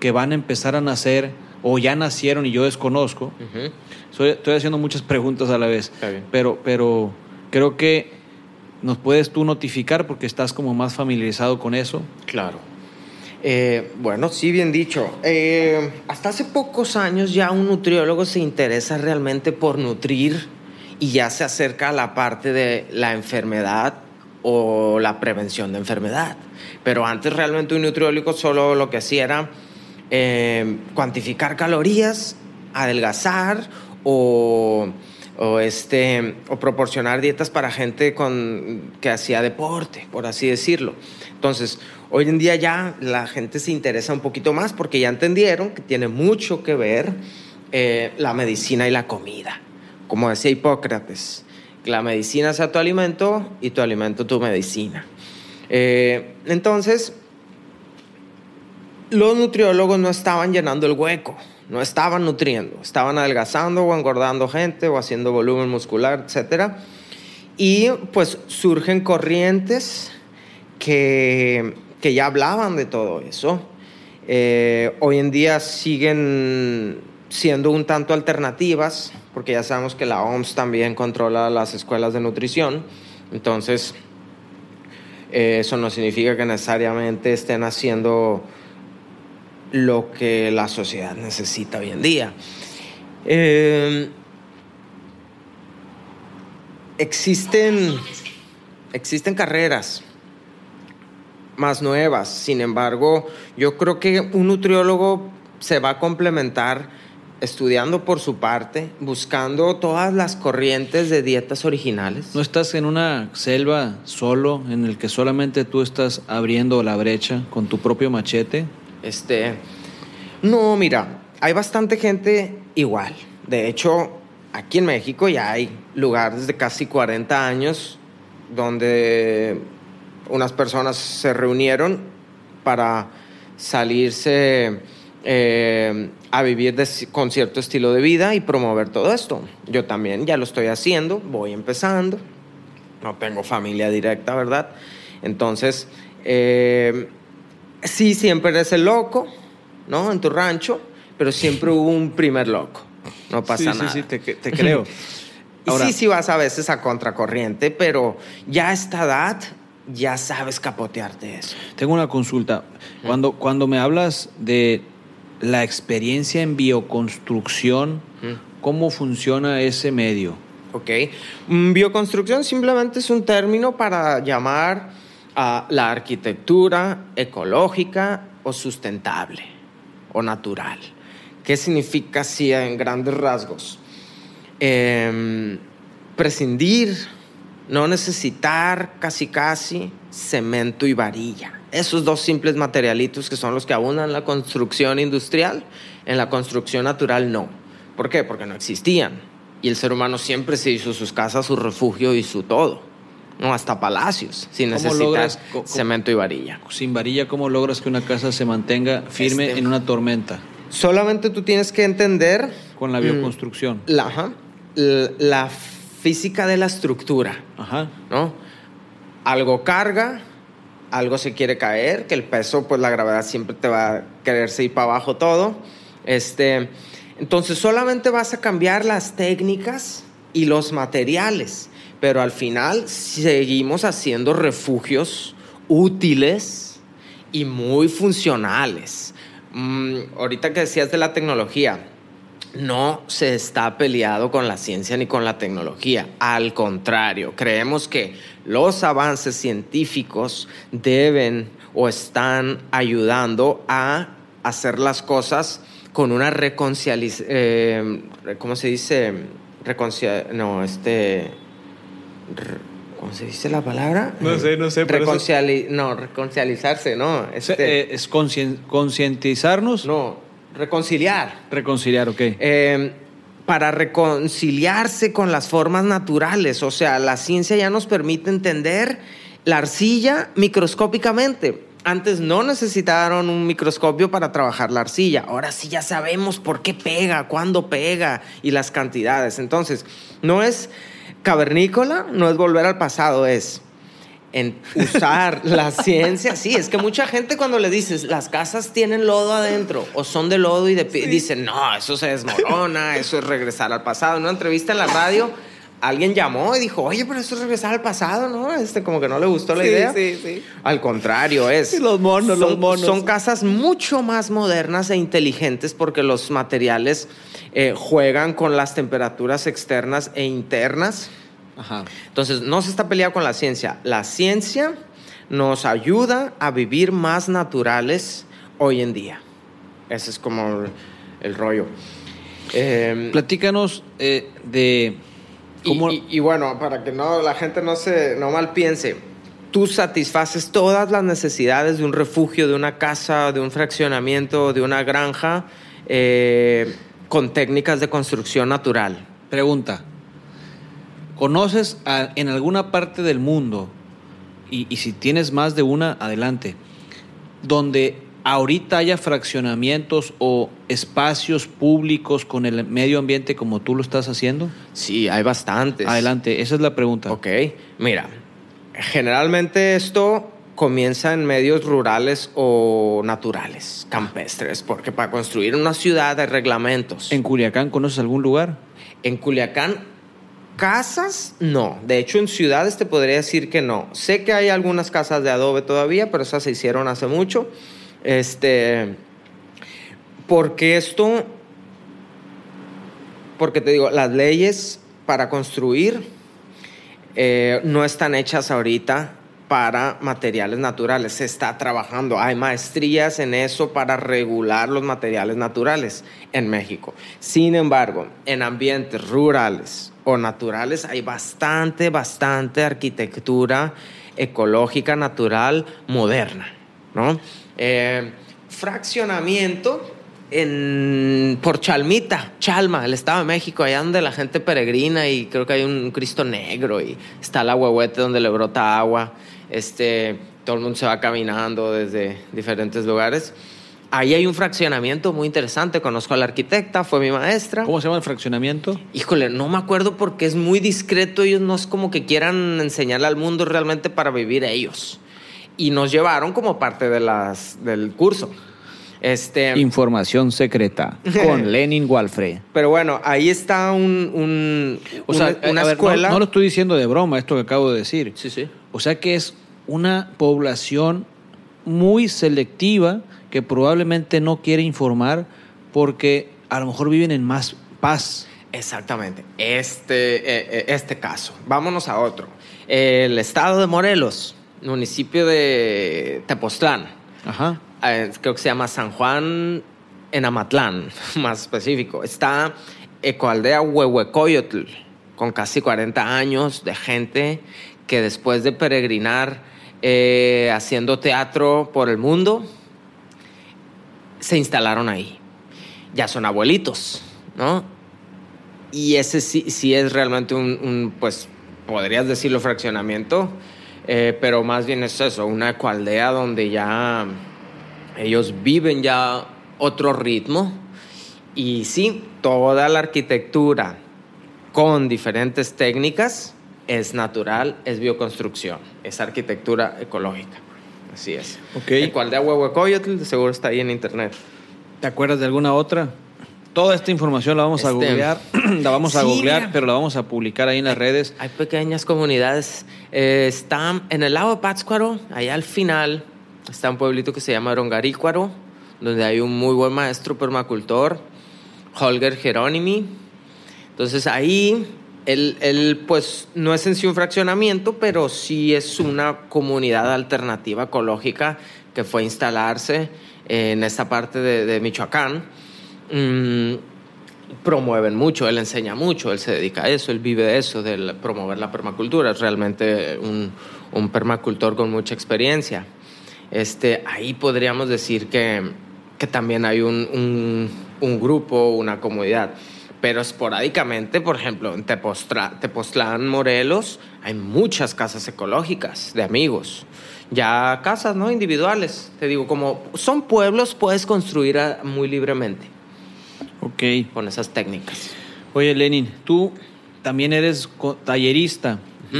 que van a empezar a nacer o ya nacieron y yo desconozco. Uh -huh. Soy, estoy haciendo muchas preguntas a la vez, pero, pero creo que nos puedes tú notificar porque estás como más familiarizado con eso. Claro. Eh, bueno, sí, bien dicho. Eh, hasta hace pocos años ya un nutriólogo se interesa realmente por nutrir y ya se acerca a la parte de la enfermedad o la prevención de enfermedad. Pero antes realmente un nutriólogo solo lo que hacía era eh, cuantificar calorías, adelgazar o o, este, o proporcionar dietas para gente con, que hacía deporte, por así decirlo. Entonces, hoy en día ya la gente se interesa un poquito más porque ya entendieron que tiene mucho que ver eh, la medicina y la comida. Como decía Hipócrates, que la medicina sea tu alimento y tu alimento tu medicina. Eh, entonces, los nutriólogos no estaban llenando el hueco no estaban nutriendo, estaban adelgazando o engordando gente o haciendo volumen muscular, etc. Y pues surgen corrientes que, que ya hablaban de todo eso. Eh, hoy en día siguen siendo un tanto alternativas, porque ya sabemos que la OMS también controla las escuelas de nutrición. Entonces, eh, eso no significa que necesariamente estén haciendo lo que la sociedad necesita hoy en día. Eh, existen, existen carreras más nuevas, sin embargo, yo creo que un nutriólogo se va a complementar estudiando por su parte, buscando todas las corrientes de dietas originales. ¿No estás en una selva solo en el que solamente tú estás abriendo la brecha con tu propio machete? Este, no, mira, hay bastante gente igual. De hecho, aquí en México ya hay lugares de casi 40 años donde unas personas se reunieron para salirse eh, a vivir con cierto estilo de vida y promover todo esto. Yo también ya lo estoy haciendo, voy empezando, no tengo familia directa, ¿verdad? Entonces, eh, sí, siempre eres el loco, ¿no? En tu rancho, pero siempre hubo un primer loco, no pasa nada. Sí, sí, te, te creo. [LAUGHS] sí, sí vas a veces a contracorriente, pero ya a esta edad ya sabes capotearte eso. Tengo una consulta. Cuando, cuando me hablas de la experiencia en bioconstrucción, ¿cómo funciona ese medio? Ok. Mm, bioconstrucción simplemente es un término para llamar a la arquitectura ecológica o sustentable o natural. ¿Qué significa así en grandes rasgos? Em, prescindir, no necesitar casi casi cemento y varilla esos dos simples materialitos que son los que abundan en la construcción industrial, en la construcción natural no. ¿Por qué? Porque no existían. Y el ser humano siempre se hizo sus casas, su refugio y su todo. No, hasta palacios, sin necesitar cemento y varilla. Sin varilla, ¿cómo logras que una casa se mantenga firme este, en una tormenta? Solamente tú tienes que entender... Con la bioconstrucción. Mm, la, la física de la estructura. Ajá. ¿no? Algo carga, algo se quiere caer, que el peso, pues la gravedad siempre te va a quererse ir para abajo todo. Este, entonces solamente vas a cambiar las técnicas y los materiales, pero al final seguimos haciendo refugios útiles y muy funcionales. Mm, ahorita que decías de la tecnología, no se está peleado con la ciencia ni con la tecnología. Al contrario, creemos que los avances científicos deben o están ayudando a hacer las cosas con una reconciliación, eh, ¿cómo se dice? no, este... ¿Cómo se dice la palabra? No sé, no sé. No, reconciliarse, ¿no? Este... Eh, ¿Es concientizarnos? No, reconciliar. Reconciliar, ok. Eh, para reconciliarse con las formas naturales. O sea, la ciencia ya nos permite entender la arcilla microscópicamente. Antes no necesitaron un microscopio para trabajar la arcilla. Ahora sí ya sabemos por qué pega, cuándo pega y las cantidades. Entonces, no es cavernícola, no es volver al pasado, es en usar [LAUGHS] la ciencia. Sí, es que mucha gente cuando le dices, las casas tienen lodo adentro o son de lodo y de dicen, no, eso se desmorona, [LAUGHS] eso es regresar al pasado. En una entrevista en la radio, alguien llamó y dijo, oye, pero eso es regresar al pasado, ¿no? Este, como que no le gustó la idea. Sí, sí. Al contrario, es. los monos, son, los monos. Son casas mucho más modernas e inteligentes porque los materiales eh, juegan con las temperaturas externas e internas entonces, no se está peleando con la ciencia. La ciencia nos ayuda a vivir más naturales hoy en día. Ese es como el, rollo. Em, Platícanos eh, de cómo... Y, bueno, para que no, la gente no, se, no mal piense, tú satisfaces todas las necesidades de un refugio, de una casa, de un fraccionamiento, de una granja, eh, con técnicas de construcción natural. Pregunta, ¿Conoces en alguna parte del mundo, y, si tienes más de una, adelante, donde ahorita haya fraccionamientos o espacios públicos con el medio ambiente como tú lo estás haciendo? Sí, hay bastantes. Adelante, esa es la pregunta. Ok, mira, generalmente esto comienza en medios rurales o naturales, campestres, porque para construir una ciudad hay reglamentos. ¿En Culiacán conoces algún lugar? En Culiacán, casas, no. De hecho, en ciudades te podría decir que no. Sé que hay algunas casas de adobe todavía, pero esas se hicieron hace mucho. Este, porque esto, porque te digo, las leyes para construir eh, no están hechas ahorita para materiales naturales. Se está trabajando. Hay maestrías en eso para regular los materiales naturales en México. Sin embargo, en ambientes rurales naturales hay bastante, bastante arquitectura ecológica, natural, moderna. ¿no? Eh, fraccionamiento en, por Chalmita, Chalma, el Estado de México, allá donde la gente peregrina y creo que hay un Cristo negro y está el agüehuete donde le brota agua. Este, todo el mundo se va caminando desde diferentes lugares. Ahí hay un fraccionamiento muy interesante. Conozco a la arquitecta, fue mi maestra. ¿Cómo se llama el fraccionamiento? Híjole, no me acuerdo porque es muy discreto. Ellos no es como que quieran enseñarle al mundo realmente para vivir ellos. Y nos llevaron como parte de las, del curso. Este, Información secreta con [LAUGHS] Lenin Walfre. pero bueno, ahí está un, un- O sea, una, no- escuela. no, lo estoy diciendo de broma, esto que acabo de decir. Sí, sí. O sea que es una población muy selectiva que probablemente no quiere informar porque a lo mejor viven en más paz. Exactamente. Este, eh, eh, este caso. Vámonos a otro. El estado de Morelos, municipio de Tepoztlán. Ajá. eh, creo que se llama San Juan en Amatlán, [LAUGHS] más específico. Está Ecoaldea Huehuecoyotl, con casi 40 años de gente que después de peregrinar eh, haciendo teatro por el mundo, se instalaron ahí. Ya son abuelitos, ¿no? Y ese sí, sí es realmente un, un, pues, podrías decirlo fraccionamiento, eh, pero más bien es eso, una ecoaldea donde ya ellos viven ya otro ritmo y sí, toda la arquitectura con diferentes técnicas es natural, es bioconstrucción, es arquitectura ecológica. Así es. Ok. Ecoaldea Huehuecoyotl, de seguro está ahí en internet. ¿Te acuerdas de alguna otra? Toda esta información la vamos a Este, googlear, [CLEARS THROAT] la vamos a sí, googlear, mira. pero la vamos a publicar ahí en las redes. Hay pequeñas comunidades. Eh, está en el lago de Pátzcuaro, allá al final, está un pueblito que se llama Rongarícuaro, donde hay un muy buen maestro permacultor, Holger Jerónimi. Entonces ahí, él, él, pues no es en sí un fraccionamiento, pero sí es una comunidad alternativa ecológica que fue a instalarse en esta parte de, Michoacán. Mm, promueven mucho, él enseña mucho, él se dedica a eso, él vive de eso, de promover la permacultura, es realmente un, un permacultor con mucha experiencia. Este, ahí podríamos decir que, que también hay un- un grupo, una comunidad. Pero esporádicamente, por ejemplo, en Tepoztlán, Morelos, hay muchas casas ecológicas de amigos. Ya casas, ¿no? Individuales. Te digo, como son pueblos, puedes construir ah, muy libremente Ok. con esas técnicas. Oye, Lenin, tú también eres tallerista.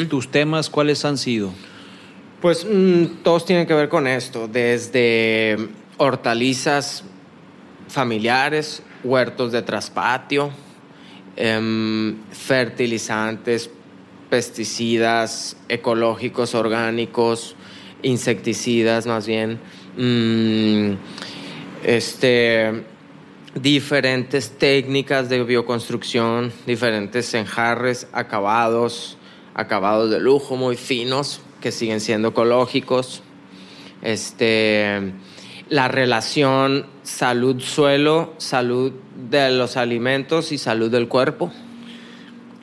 ¿Tus temas cuáles han sido? Pues mm, todos tienen que ver con esto, desde hortalizas familiares, huertos de traspatio, em, fertilizantes, pesticidas ecológicos, orgánicos, insecticidas más bien, mm, este, diferentes técnicas de bioconstrucción, diferentes enjarres, acabados, acabados de lujo muy finos que siguen siendo ecológicos. Este, la relación salud-suelo, salud de los alimentos y salud del cuerpo.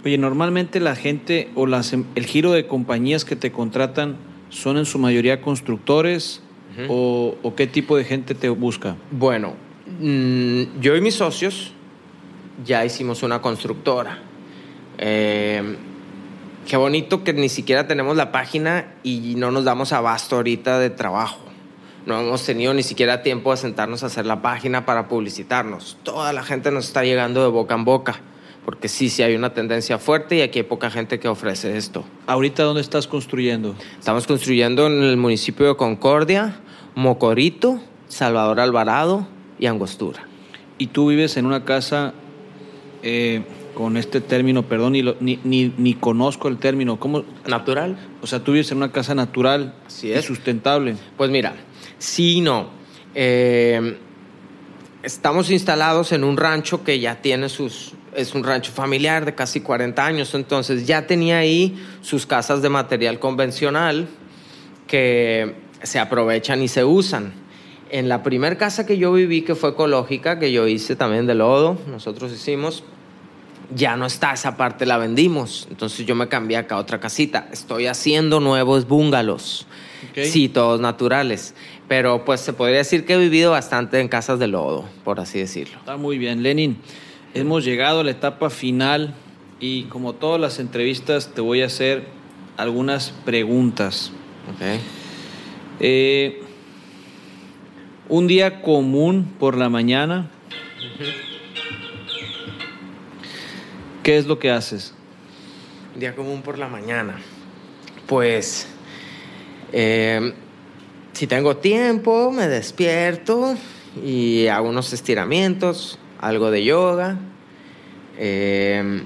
Oye, normalmente la gente o las, em- el giro de compañías que te contratan son en su mayoría constructores o qué tipo de gente te busca. Bueno, mm, yo y mis socios ya hicimos una constructora. Eh, qué bonito que ni siquiera tenemos la página y no nos damos abasto ahorita de trabajo. No hemos tenido ni siquiera tiempo de sentarnos a hacer la página para publicitarnos. Toda la gente nos está llegando de boca en boca, porque sí, sí hay una tendencia fuerte y aquí hay poca gente que ofrece esto. ¿Ahorita dónde estás construyendo? Estamos construyendo en el municipio de Concordia, Mocorito, Salvador Alvarado y Angostura. ¿Y tú vives en una casa eh, con este término, perdón, ni, lo- ni, ni, ni conozco el término, ¿cómo? ¿Natural? O sea, tú vives en una casa natural Así y es. sustentable. Pues mira, sí no. Eh, estamos instalados en un rancho que ya tiene sus... Es un rancho familiar de casi 40 años, entonces ya tenía ahí sus casas de material convencional que se aprovechan y se usan. En la primera casa que yo viví, que fue ecológica, que yo hice también de lodo, nosotros hicimos, ya no está esa parte, la vendimos. Entonces yo me cambié acá a otra casita. Estoy haciendo nuevos bungalows. Ok. Sí, todos naturales. Pero pues se podría decir que he vivido bastante en casas de lodo, por así decirlo. Está muy bien, Lenin. Hemos llegado a la etapa final y como todas las entrevistas te voy a hacer algunas preguntas. Ok. Eh, un día común por la mañana. ¿Qué es lo que haces? Día común por la mañana. Pues, eh, si tengo tiempo, me despierto y hago unos estiramientos, algo de yoga. Eh,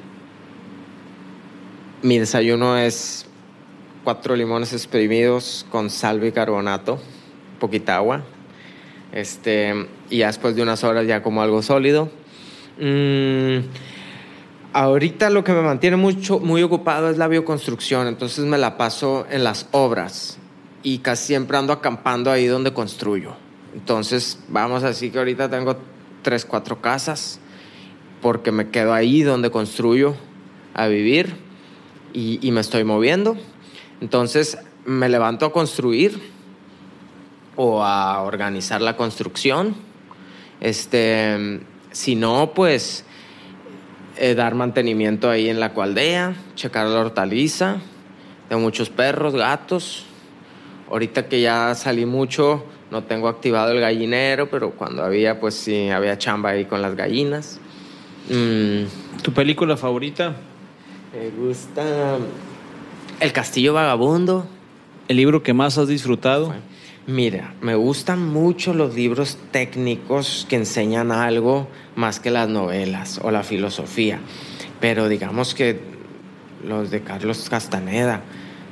mi desayuno es cuatro limones exprimidos con sal bicarbonato, poquita agua. Este, y ya después de unas horas ya como algo sólido. Mm, Ahorita lo que me mantiene mucho, muy ocupado es la bioconstrucción, entonces me la paso en las obras y casi siempre ando acampando ahí donde construyo. Entonces, vamos así que ahorita tengo tres, cuatro casas porque me quedo ahí donde construyo a vivir y, me estoy moviendo. Entonces, me levanto a construir o a organizar la construcción. Este, si no, pues eh, dar mantenimiento ahí en la cualdea, checar la hortaliza. Tengo muchos perros, gatos. Ahorita que ya salí mucho, no tengo activado el gallinero, pero cuando había, pues sí, había chamba ahí con las gallinas. Mm, ¿Tu película favorita? me gusta El Castillo Vagabundo. ¿El libro que más has disfrutado? Mira, me gustan mucho los libros técnicos que enseñan algo más que las novelas o la filosofía. Pero digamos que los de Carlos Castaneda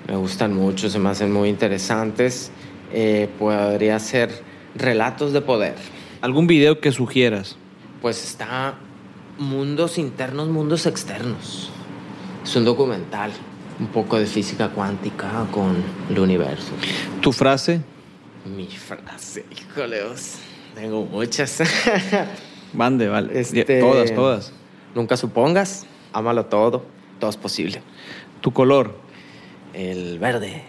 me gustan mucho, se me hacen muy interesantes. Eh, podría ser Relatos de Poder. ¿Algún video que sugieras? Pues está Mundos Internos, Mundos Externos. Es un documental, un poco de física cuántica con el universo. ¿Tu frase? Mi frase, híjoleos. Tengo muchas. [LAUGHS] Mande, vale. Este- Todas, todas. Nunca supongas, ámalo todo, todo es posible. ¿Tu color? El verde.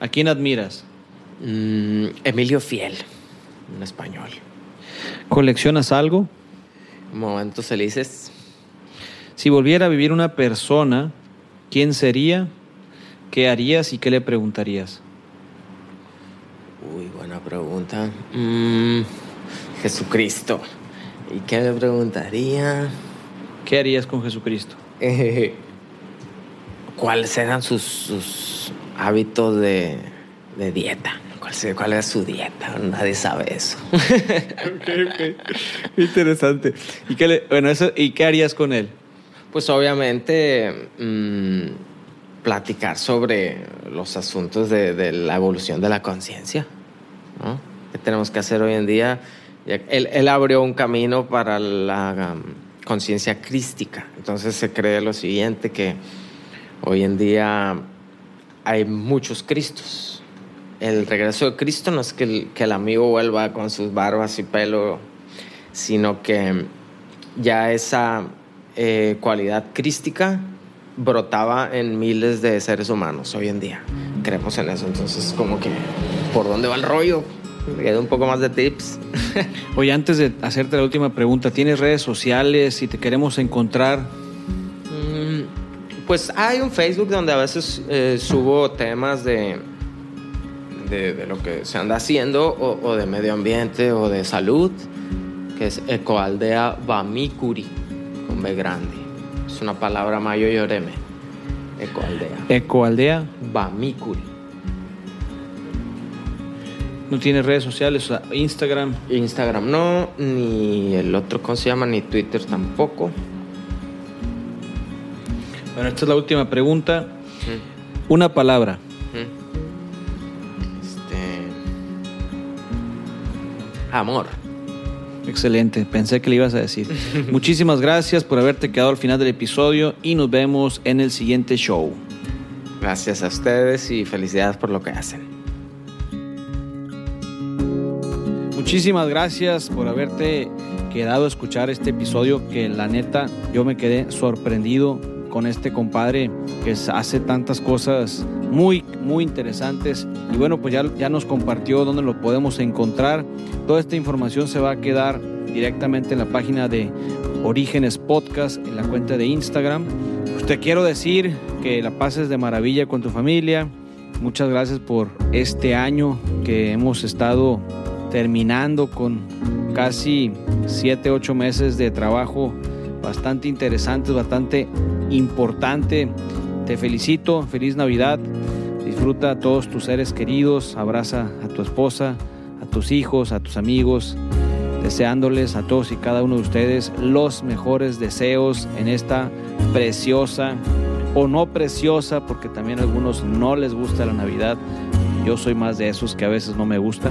¿A quién admiras? Mm, Emilio Fiel, un español. ¿Coleccionas algo? Momentos felices. Si volviera a vivir una persona, ¿quién sería? ¿Qué harías y qué le preguntarías? Uy, buena pregunta. Mm, Jesucristo. ¿Y qué le preguntaría? ¿Qué harías con Jesucristo? [LAUGHS] ¿Cuáles eran sus, sus hábitos de, de dieta? ¿Cuál, ¿Cuál era su dieta? Nadie sabe eso. [LAUGHS] Interesante. ¿Y qué, le- bueno, eso, ¿Y qué harías con él? Pues obviamente mm, platicar sobre los asuntos de, de la evolución de la conciencia. ¿no? ¿Qué tenemos que hacer hoy en día? Él, él abrió un camino para la um, conciencia crística. Entonces se cree lo siguiente, que hoy en día hay muchos Cristos. El regreso de Cristo no es que el, que el amigo vuelva con sus barbas y pelo, sino que ya esa eh, cualidad crística brotaba en miles de seres humanos hoy en día. Creemos en eso, entonces como que, ¿por dónde va el rollo? Me quedé un poco más de tips. [LAUGHS] Oye, antes de hacerte la última pregunta, ¿tienes redes sociales? Si te queremos encontrar, Pues hay un Facebook donde a veces eh, subo temas de, de, de lo que se anda haciendo, o, o de medio ambiente, o de salud, que es Ecoaldea Bamicuri, con B grande. Es una palabra mayo yoreme. Ecoaldea. Ecoaldea Bamicuri. no tiene redes sociales, o sea, Instagram. Instagram no, ni el otro, ¿cómo se llama? Ni Twitter tampoco. Bueno, esta es la última pregunta. Mm, Una palabra. mm. Este. Amor. Excelente, pensé que le ibas a decir. [LAUGHS] Muchísimas gracias por haberte quedado al final del episodio y nos vemos en el siguiente show. Gracias a ustedes y felicidades por lo que hacen. Muchísimas gracias por haberte quedado a escuchar este episodio que la neta yo me quedé sorprendido con este compadre que hace tantas cosas muy, muy interesantes. Y bueno, pues ya, ya nos compartió dónde lo podemos encontrar. Toda esta información se va a quedar directamente en la página de Orígenes Podcast, en la cuenta de Instagram. Pues te quiero decir que la pases de maravilla con tu familia. Muchas gracias por este año que hemos estado terminando con casi 7, 8 meses de trabajo bastante interesantes, bastante importante. Te felicito, feliz Navidad. Disfruta a todos tus seres queridos, abraza a tu esposa, a tus hijos, a tus amigos, deseándoles a todos y cada uno de ustedes los mejores deseos en esta preciosa o no preciosa, porque también a algunos no les gusta la Navidad. Yo soy más de esos que a veces no me gusta.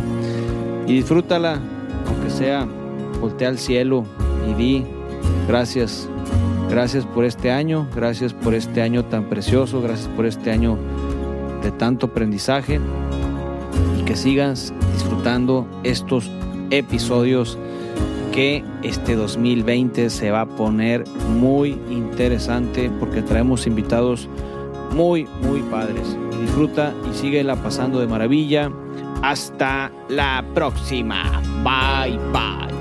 Y disfrútala, aunque sea, voltea al cielo y di gracias, gracias por este año, gracias por este año tan precioso, gracias por este año de tanto aprendizaje y que sigas disfrutando estos episodios que este 2020 se va a poner muy interesante porque traemos invitados muy, muy padres. Disfruta y síguela pasando de maravilla. Hasta la próxima. Bye, bye.